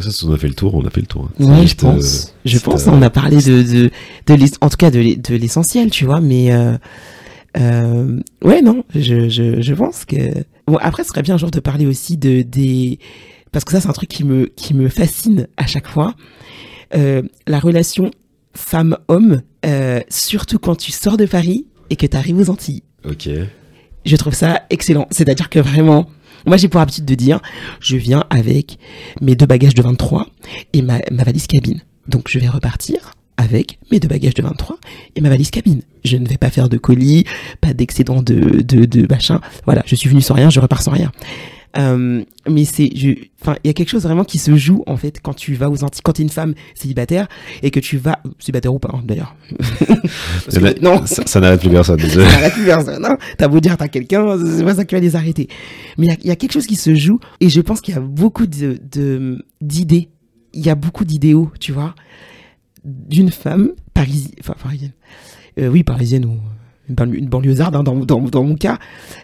Ça, si on a fait le tour, on a fait le tour. hein. Ouais, je euh, pense. je pense. euh, On a parlé de, de, de en tout cas de, l'e- de l'essentiel, tu vois. Mais euh, ouais, non, je, je, je pense que. Bon, après, ce serait bien, genre, de parler aussi de des parce que ça, c'est un truc qui me qui me fascine à chaque fois. Euh, la relation femme-homme, euh, surtout quand tu sors de Paris et que tu arrives aux Antilles. Ok. Je trouve ça excellent. C'est-à-dire que vraiment, moi j'ai pour habitude de dire, je viens avec mes deux bagages de 23 et ma, ma valise cabine. Donc je vais repartir avec mes deux bagages de 23 et ma valise cabine. Je ne vais pas faire de colis, pas d'excédent de, de, de machin. Voilà, je suis venu sans rien, je repars sans rien. Euh, mais c'est, je, enfin, il y a quelque chose vraiment qui se joue en fait quand tu vas aux Antilles, quand t'es une femme célibataire et que tu vas célibataire ou pas hein, d'ailleurs. Non, Ça, ça n'arrête plus personne. ça arrête plus personne. hein. T'as beau dire t'as quelqu'un, c'est pas ça qui va les arrêter. Mais il y a- il y, a quelque chose qui se joue et je pense qu'il y a beaucoup de d'idées. Il y a beaucoup d'idéaux, tu vois, d'une femme parisienne, enfin parisienne, Euh, oui parisienne ou une, banlieue, une banlieusarde hein, dans, dans, dans mon cas,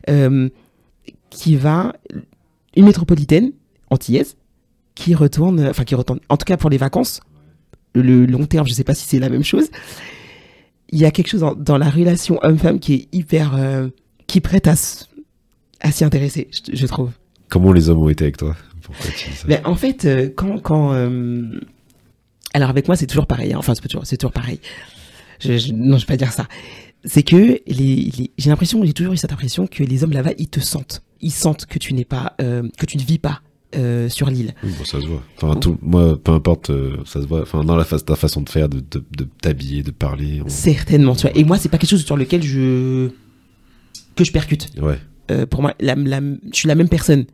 euh, qui va une métropolitaine antillaise qui retourne, enfin qui retourne, en tout cas pour les vacances, le long terme, je sais pas si c'est la même chose il y a quelque chose dans, dans la relation homme-femme qui est hyper euh, qui prête à s'y intéresser je, je trouve. Comment les hommes ont été avec toi? Pourquoi tu dis ça? Mais en fait euh, quand quand euh, alors avec moi c'est toujours pareil hein. enfin c'est toujours toujours pareil. Je, je- non je vais pas dire ça. C'est que les, les- j'ai l'impression j'ai toujours eu cette impression que les hommes là-bas ils te sentent ils sentent que tu n'es pas euh, que tu ne vis pas euh, sur l'île Oui, bon, ça se voit. Enfin, tout, moi, peu importe, euh, ça se voit. Enfin, dans la fa- ta façon de faire, de, de, de t'habiller, de parler. on- certainement tu vois et moi c'est pas quelque chose sur lequel je que je percute Ouais. Euh, pour moi, la, la- je suis la même personne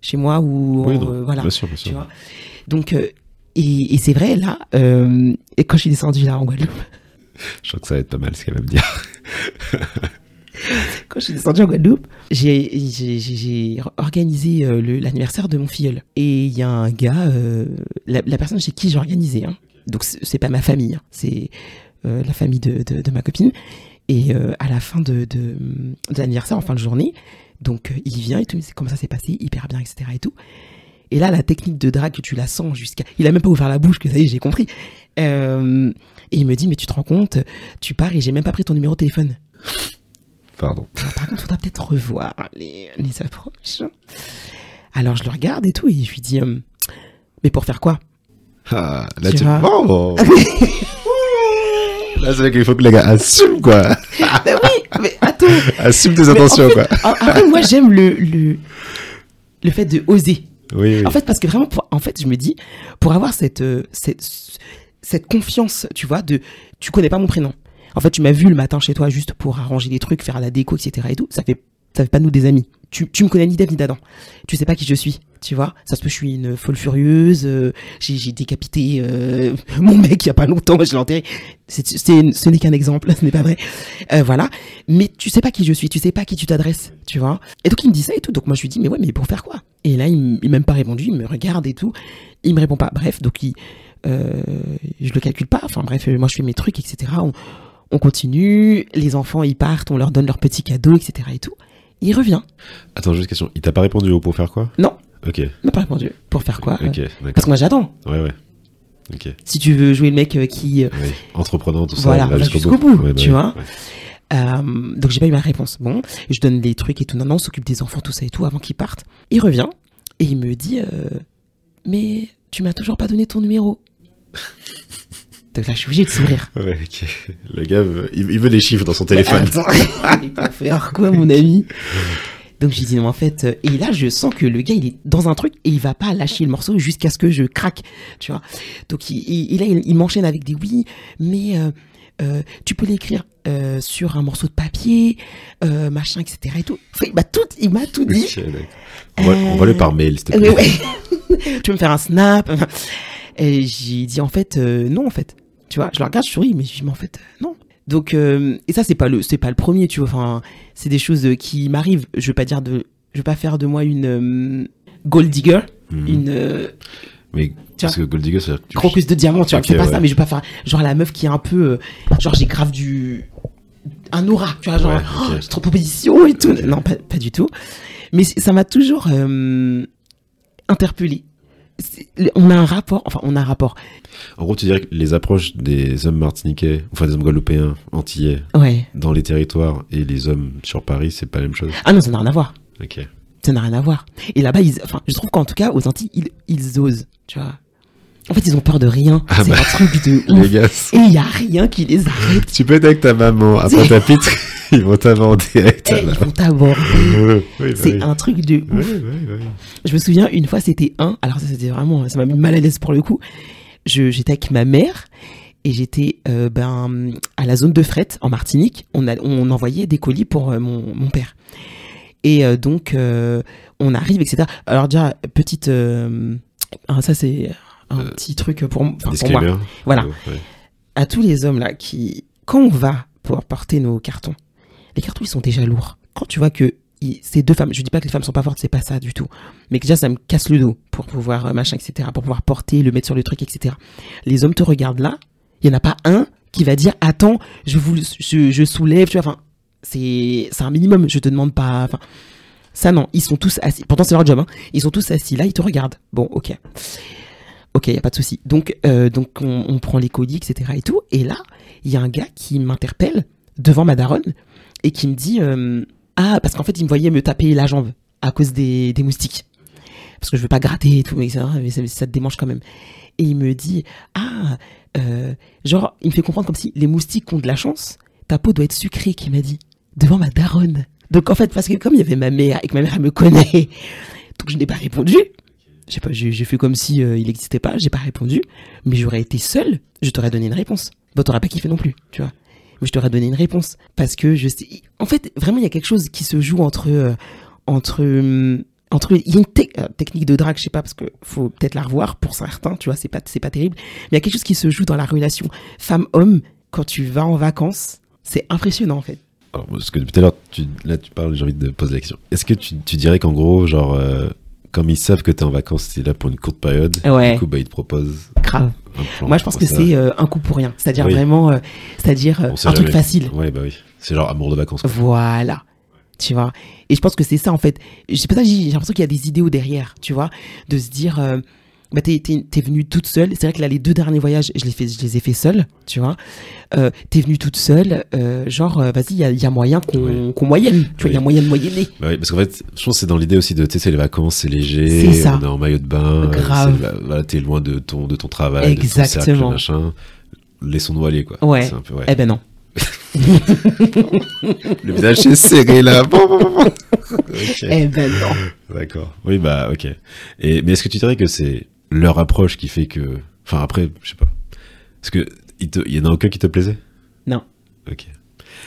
chez moi ou Oui, voilà. Bien sûr, bien Tu sûr. vois Donc, et, et c'est vrai là, et quand je suis descendue là en Guadeloupe, Je crois que ça va être pas mal ce qu'elle va me dire. quand je suis descendue en Guadeloupe, j'ai organisé euh, l'anniversaire de mon filleul. Et il y a un gars, euh, la, personne chez qui j'ai organisé, hein. donc c'est c'est pas ma famille, hein, c'est euh, la famille de, de, ma copine. Et euh, à la fin de, de, l'anniversaire, en fin de journée, donc il vient et tout, dit comment ça s'est passé, hyper bien, etc. et tout. Et là, la technique de drague tu la sens jusqu'à. Il a même pas ouvert la bouche, que ça y est, j'ai compris. Et il me dit, mais tu te rends compte, tu pars et j'ai même pas pris ton numéro de téléphone. Pardon. Alors, par contre, faudra peut-être revoir les, les approches. Alors, je le regarde et tout, et je lui dis, euh, mais pour faire quoi? Ah, là, Tu tu. vois. Oh Là, c'est là qu'il faut que les gars assument, quoi. Ben oui, mais attends. Assume tes Mais en intentions, fait- quoi. en- Après, moi, j'aime le, le, le fait de oser. Oui, oui. En fait, parce que vraiment, pour- en fait, je me dis, pour avoir cette, euh, cette, cette confiance, tu vois, de, tu connais pas mon prénom. En fait, tu m'as vu le matin chez toi juste pour arranger les trucs, faire la déco, etc. et tout. Ça fait, ça fait pas nous des amis. Tu, tu me connais ni Dave ni d'Adam. Tu sais pas qui je suis, tu vois. Ça se peut, je suis une folle furieuse. euh, j'ai, décapité euh, mon mec il y a pas longtemps, je l'ai enterré. Ce n'est qu'un exemple, ce n'est pas vrai. Euh, voilà. Mais tu sais pas qui je suis, tu sais pas qui tu t'adresses, tu vois. Et donc il me dit ça et tout. Donc moi je lui dis mais ouais mais pour faire quoi? Et là il, m'a même pas répondu, il me regarde et tout. Il me répond pas. Bref, donc il, je le calcule pas. Enfin bref, moi je fais mes trucs etc. On, on continue. Les enfants ils partent, on leur donne leurs petits cadeaux etc. Et tout. Il revient. Attends, juste question. Il t'a pas répondu au pour faire quoi? Non. Ok. Il m'a pas répondu. Pour faire quoi Ok, Euh. Parce que moi j'attends. Ouais, ouais. Ok. Si tu veux jouer le mec euh, qui euh, Oui. Entreprenant, tout ça. Voilà, jusqu'au bout, Ouais, bah tu vois. ouais. Euh, donc j'ai pas eu ma réponse. Bon, je donne les trucs et tout. Non, non, on s'occupe des enfants, tout ça et tout avant qu'ils partent. Il revient et il me dit euh, Mais tu m'as toujours pas donné ton numéro. Donc là, je suis obligé de sourire. Ouais. Le gars, veut- il, veut des chiffres dans son téléphone. Attends, il peut faire quoi, mon ami Donc j'ai dit non, en fait. euh, Et là, je sens que le gars, il est dans un truc et il va pas lâcher le morceau jusqu'à ce que je craque, tu vois. Donc il, il, là, il, il m'enchaîne avec des oui, mais euh, euh, tu peux l'écrire sur un morceau de papier, machin, etc. Et tout. Enfin, il m'a tout, il m'a tout dit. On va, on va le par mail, s'il te plaît. ouais. tu veux me faire un snap Et j'ai dit en fait non en fait. Tu vois, je le regarde, je souris, mais je dis mais en fait euh, non. Donc euh, et ça c'est pas le c'est pas le premier, tu vois. Enfin, c'est des choses euh, qui m'arrivent. Je veux pas dire de, je veux pas faire de moi une euh, gold digger, Mhm. une euh, Mais parce que Gold Digger, tu- crocus de diamant. Tu vois, Ok, c'est pas ouais. ça, mais je veux pas faire genre la meuf qui est un peu genre j'ai grave du un aura, tu vois, genre Ouais, oh, ok. j'ai trop de propositions et tout. Non, pas, pas du tout. Mais ça m'a toujours interpellé. C'est- On a un rapport, enfin, on a un rapport. En gros, tu dirais que les approches des hommes martiniquais, enfin des hommes guadeloupéens, antillais, Ouais. dans les territoires et les hommes sur Paris, c'est pas la même chose? Ah non, ça n'a rien à voir. Ok. Ça n'a rien à voir. Et là-bas, ils, enfin, je trouve qu'en tout cas, aux Antilles, ils, ils osent, tu vois. En fait, ils ont peur de rien. Ah c'est bah. un truc de Les ouf. gars, Et il y a rien qui les arrête. tu peux être avec ta maman, après ta pitre, ils vont t'aborder ta Eh, ils vont t'aborder. Oui, C'est oui. un truc de ouf. oui. Je me souviens, une fois, c'était un. Alors, ça, c'était vraiment. Ça m'a mis mal à l'aise pour le coup. Je- J'étais avec ma mère et j'étais euh, ben, à la zone de fret en Martinique. On, a, on envoyait des colis pour euh, mon, mon père. Et euh, donc, on arrive, etc. Alors, déjà, petite. ah, ça, c'est un petit truc pour, pour moi. Disclaimer. Voilà. Ouais. À tous les hommes là qui. Quand on va pour porter nos cartons, les cartons, ils sont déjà lourds. Quand tu vois que ces deux femmes, je dis pas que les femmes sont pas fortes, c'est pas ça du tout. Mais déjà, ça me casse le dos pour pouvoir, euh, machin, etc., pour pouvoir porter, le mettre sur le truc, etc. Les hommes te regardent là, il y en a pas un qui va dire, attends, je je, soulève, tu vois, c'est, c'est un minimum, je te demande pas, ça non, ils sont tous assis, pourtant c'est leur job, hein, ils sont tous assis là, ils te regardent. Bon, ok. Ok, y a pas de souci. Donc, euh, donc on, on prend les colis, etc. et tout. Et là, il y a un gars qui m'interpelle devant ma daronne et qui me dit euh, ah parce qu'en fait il me voyait me taper la jambe à cause des, moustiques. Parce que je veux pas gratter et tout mais ça, te démange quand même. Et il me dit ah euh, genre il me fait comprendre comme si les moustiques ont de la chance ta peau doit être sucrée qu'il m'a dit devant ma daronne. Donc en fait parce que comme il y avait ma mère et que ma mère elle me connaît donc je n'ai pas répondu. Je sais pas j'ai j'ai fait comme si euh, il n'existait pas j'ai pas répondu. Mais j'aurais été seule je t'aurais donné une réponse. Bah t'aurais pas kiffé non plus tu vois mais je t'aurais donné une réponse. Parce que je sais en fait vraiment il y a quelque chose qui se joue entre euh, entre hum, entre il y a une euh, technique de drague je sais pas parce que faut peut-être la revoir pour certains tu vois c'est pas c'est pas terrible. Mais il y a quelque chose qui se joue dans la relation femme homme quand tu vas en vacances c'est impressionnant en fait. Alors, parce que depuis tout à l'heure, tu, là, tu parles, j'ai envie de poser la question. Est-ce que tu, dirais qu'en gros, genre, euh, comme ils savent que t'es en vacances, t'es là pour une courte période, Ouais. du coup, bah, ils te proposent grave moi je pense que c'est euh, un coup pour rien c'est à dire Oui. vraiment euh, c'est à dire euh, un truc facile Ouais, bah oui. C'est genre amour de vacances. quoi. Voilà. Tu vois. Et je pense que c'est ça, en fait. Je sais pas, j'ai j'ai l'impression qu'il y a des idéaux derrière, tu vois. De se dire, bah t'es, t'es, t'es venue toute seule. C'est vrai que là, les deux derniers voyages, je les, fais, je les ai fait seule, tu vois. Euh, t'es venue toute seule, euh, genre, euh, vas-y, il y a, y a moyen qu'on, Oui. qu'on moyenne, tu vois, il y a moyen de moyenner. Bah oui, parce qu'en fait, je pense que c'est dans l'idée aussi de, tu sais, c'est les vacances, c'est léger, C'est ça. on est en maillot de bain, Grave. bah, voilà, t'es loin de ton, de ton travail, de ton cercle, Exactement. machin. Laissons-nous aller, quoi. Ouais. C'est un peu, ouais. Eh ben non. Le visage est serré, là. Bon, bon, bon, bon. Ok. Eh ben non. D'accord. Oui, bah, ok. Et, mais est-ce que tu dirais que c'est leur approche qui fait que, enfin, après, je sais pas. Est-ce que, il te, il y en a aucun qui te plaisait? Non. Ok.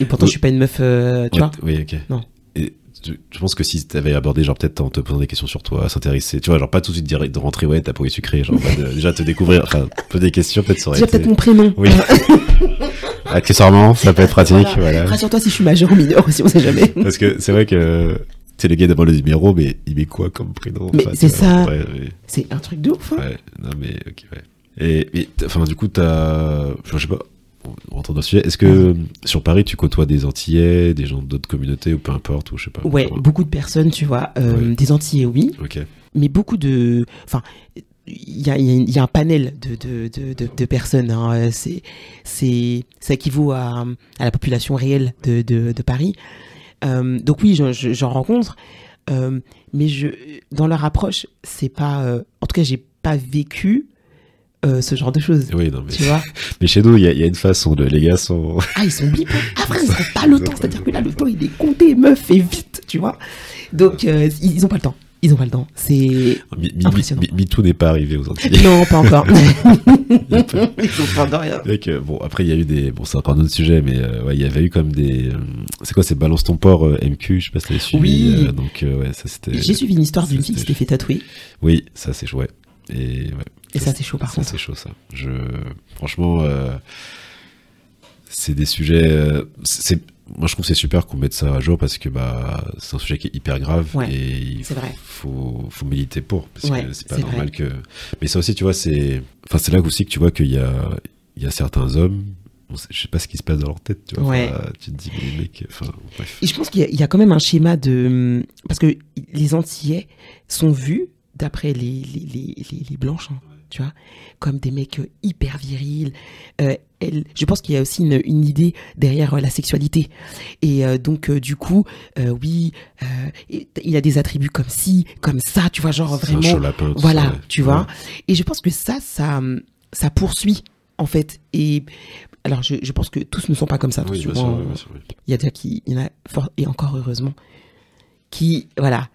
Et pourtant, Oui. je suis pas une meuf, euh, tu Ouais, vois. Oui, ok. Non. Et je, je pense que si t'avais abordé, genre, peut-être en te posant des questions sur toi, s'intéresser, tu vois, genre, pas tout de suite dire, de rentrer, ouais, t'as pourri sucré, genre, en mode, euh, déjà te découvrir, enfin, poser des questions, peut-être ça aurait Déjà été. peut-être mon prénom. Oui. Accessoirement, ça peut être pratique, Voilà. voilà. Rassure-toi si je suis majeur ou mineur aussi, on sait jamais. Parce que c'est vrai que, sais, le gars demande le numéro, mais il met quoi comme prénom Mais Enfin, c'est ça. ouais. C'est un truc de ouf. hein. Ouais, non mais ok, ouais. Et, enfin, du coup, t'as. Je sais pas, on rentre dans le sujet. Est-ce que sur Paris, tu côtoies des Antillais, des gens d'autres communautés ou peu importe, ou je sais pas Ouais, beaucoup de personnes, tu vois. euh, Ouais. Des Antillais, oui. Ok, mais beaucoup de. Enfin, il y a, y y un panel de, de, de, personnes. hein. Euh, C'est, c'est, ça équivaut à, à la population réelle de, de Paris. Euh, donc oui, j'en, je- j'en rencontre, euh, mais je, dans leur approche, c'est pas. euh, en tout cas, j'ai pas vécu euh, ce genre de choses. oui, non mais. Tu vois Mais chez nous, il y, a- il y a une façon, de, les gars sont. Ah, ils sont blips. Après, ils ont pas le temps. C'est-à-dire que là, le temps, il est compté, meuf, et vite, tu vois. Donc, euh, ils, ils ont pas le temps. Ils ont pas le temps. C'est. Mi- Impressionnant. MeToo n'est pas arrivé aux Antilles. Non, pas encore. ils sont pas de rien. Donc, euh, bon, après, il y a eu des. Bon, c'est encore un autre sujet, mais euh, ouais, il y avait eu comme des. euh, c'est quoi, c'est Balance ton port euh, MQ, je sais pas si t'avais suivi. Oui. euh, donc, euh, ouais, ça c'était. J'ai suivi une histoire d'une ça, fille qui s'était fait tatouer. Oui, ça c'est chouette. Et ouais. Et ça, c'est chaud, par ça, contre. c'est chaud ça. Je franchement euh, c'est des sujets euh, c'est moi je trouve que c'est super qu'on mette ça à jour parce que bah c'est un sujet qui est hyper grave Ouais, et il faut faut militer pour parce Ouais, que c'est pas normal vrai. que mais ça aussi tu vois c'est enfin c'est là aussi que tu vois qu'il y a il y a certains hommes je sais pas ce qui se passe dans leur tête tu vois Ouais. Enfin, tu te dis mais les mecs enfin bref Et je pense qu'il y, a- il y a quand même un schéma de. Parce que les Antillais sont vus, d'après les, les, les, les- les Blanches, hein, tu vois, comme des mecs euh, hyper virils. Euh, elle- je pense qu'il y a aussi une, une idée derrière euh, la sexualité. Et euh, donc, euh, du coup, oui, il a des attributs comme ci, comme ça, tu vois, genre vraiment. lapin Voilà, ouais. tu vois. Et je pense que ça, ça, ça poursuit, en fait. Et alors, je, je pense que tous ne sont pas comme ça. oui, sûr, hein. oui, sûr, oui. Il y a déjà qui, il y en a fort, et encore heureusement, qui, voilà,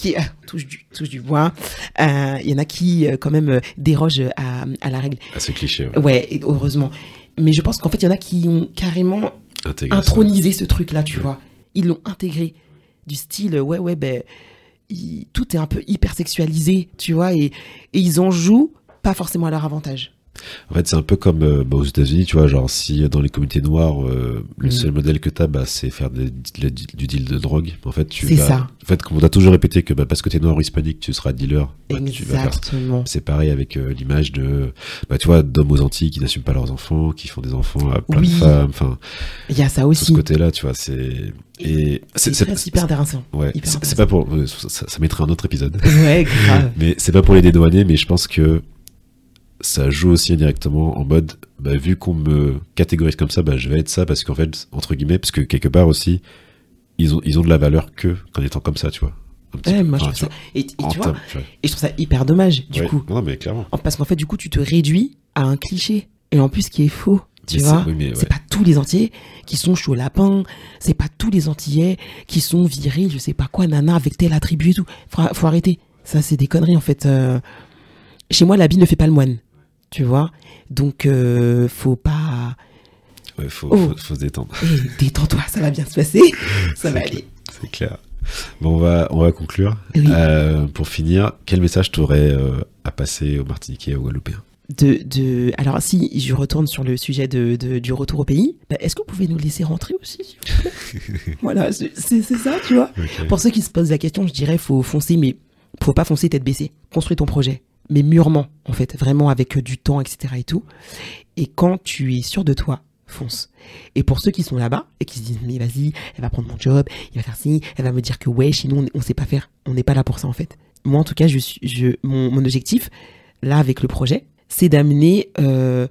qui euh, touche du, touche du bois. Euh, il y en a qui, euh, quand même, euh, dérogent à, à la règle. Ah, c'est cliché ouais. Heureusement. Mais je pense qu'en fait, il y en a qui ont carrément Intégrer ça. intronisé ce truc-là, tu Ouais. vois. Ils l'ont intégré. Du style, euh, ouais, ouais, ben, il- tout est un peu hyper sexualisé, tu vois, et, et ils en jouent pas forcément à leur avantage. En fait, c'est un peu comme euh, bah, aux États-Unis, tu vois, genre si euh, dans les communautés noires, euh, le Mhm. seul modèle que t'as, bah, c'est faire des- du deal de drogue. En fait, tu C'est vas- ça. En fait, comme on a toujours répété que bah, parce que t'es noir ou hispanique, tu seras dealer. bah, tu Exactement. c'est pareil avec euh, l'image de, bah, tu vois, d'hommes aux Antilles qui n'assument pas leurs enfants, qui font des enfants à plein Oui. de femmes. Enfin, Il y a ça tout aussi. ce côté-là, tu vois, c'est et C'est hyper dérangeant. ouais, hyper c'est c'est pas pour ça, ça mettrait un autre épisode. Ouais, grave. Mais c'est pas pour les dédouaner, mais je pense que ça joue aussi indirectement en mode, bah, vu qu'on me catégorise comme ça, bah, je vais être ça parce qu'en fait, entre guillemets, parce que quelque part aussi, ils ont, ils ont de la valeur que qu'en étant comme ça, tu vois. Ouais, moi, Enfin, ça. Et, et tu vois, en tu vois, termes- tu vois. et je trouve ça hyper dommage, du Ouais. coup. Non, mais clairement. En- Parce qu'en fait, du coup, tu te réduis à un cliché. Et en plus, qui est faux. Tu Mais c'est- vois oui, C'est ouais. pas tous les Antillais qui sont chauds lapin. C'est pas tous les Antillais qui sont virils, je sais pas quoi, nana, avec tel attribut et tout. Faut, faut arrêter. Ça, c'est des conneries, en fait. Euh, Chez moi, l'habit ne fait pas le moine. Tu vois? Donc, euh, faut pas. Ouais, faut, Oh. faut, faut se détendre. Eh, détends-toi, ça va bien se passer. Ça va aller. C'est clair. Bon, on va, on va conclure. Oui. Euh, pour finir, quel message t'aurais euh, à passer aux Martiniquais et aux Guadeloupéens? De, de... Alors, si je retourne sur le sujet de, de- du retour au pays, bah, est-ce que vous pouvez nous laisser rentrer aussi, Voilà, c'est ça, tu vois? Pour ceux qui se posent la question, je dirais faut foncer, mais faut pas foncer tête baissée. Construis ton projet, mais mûrement, en fait, vraiment avec euh, du temps, etc. et tout. Et quand tu es sûr de toi, fonce. Et pour ceux qui sont là-bas et qui se disent mais vas-y, elle va prendre mon job, il va faire ci, elle va me dire que ouais, nous on, on sait pas faire, on n'est pas là pour ça en fait. Moi en tout cas, je je, mon, objectif, là avec le projet, c'est d'amener euh,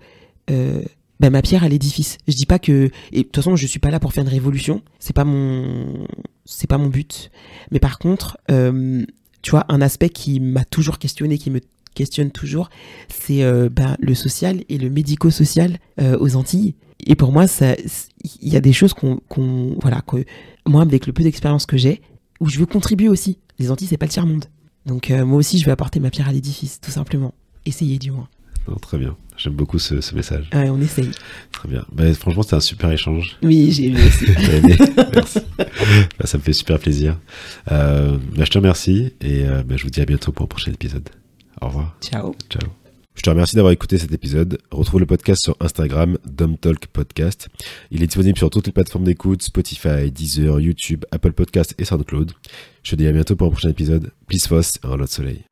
euh, bah, ma pierre à l'édifice. Je dis pas que de toute façon je suis pas là pour faire une révolution, c'est pas mon c'est pas mon but. Mais par contre, euh, tu vois, un aspect qui m'a toujours questionné, qui me questionne toujours, c'est euh, bah, le social et le médico-social euh, aux Antilles. Et pour moi, il y a des choses qu'on, qu'on voilà, que moi avec le peu d'expérience que j'ai, où je veux contribuer aussi. Les Antilles, c'est pas le tiers monde. Donc euh, moi aussi, je vais apporter ma pierre à l'édifice, tout simplement. Essayer du moins. Non, très bien. J'aime beaucoup ce, ce message. Ouais, on essaye. Très bien. Bah, franchement, c'était un super échange. Oui, j'ai aimé aussi. Aimé Merci. Bah, ça me fait super plaisir. Euh, bah, je te remercie et euh, bah, je vous dis à bientôt pour un prochain épisode. Au revoir. Ciao. Ciao. Je te remercie d'avoir écouté cet épisode. Retrouve le podcast sur Instagram, Talk Podcast. Il est disponible sur toutes les plateformes d'écoute, Spotify, Deezer, YouTube, Apple Podcast et SoundCloud. Je te dis à bientôt pour un prochain épisode. Peace, Foss et un lot de soleil.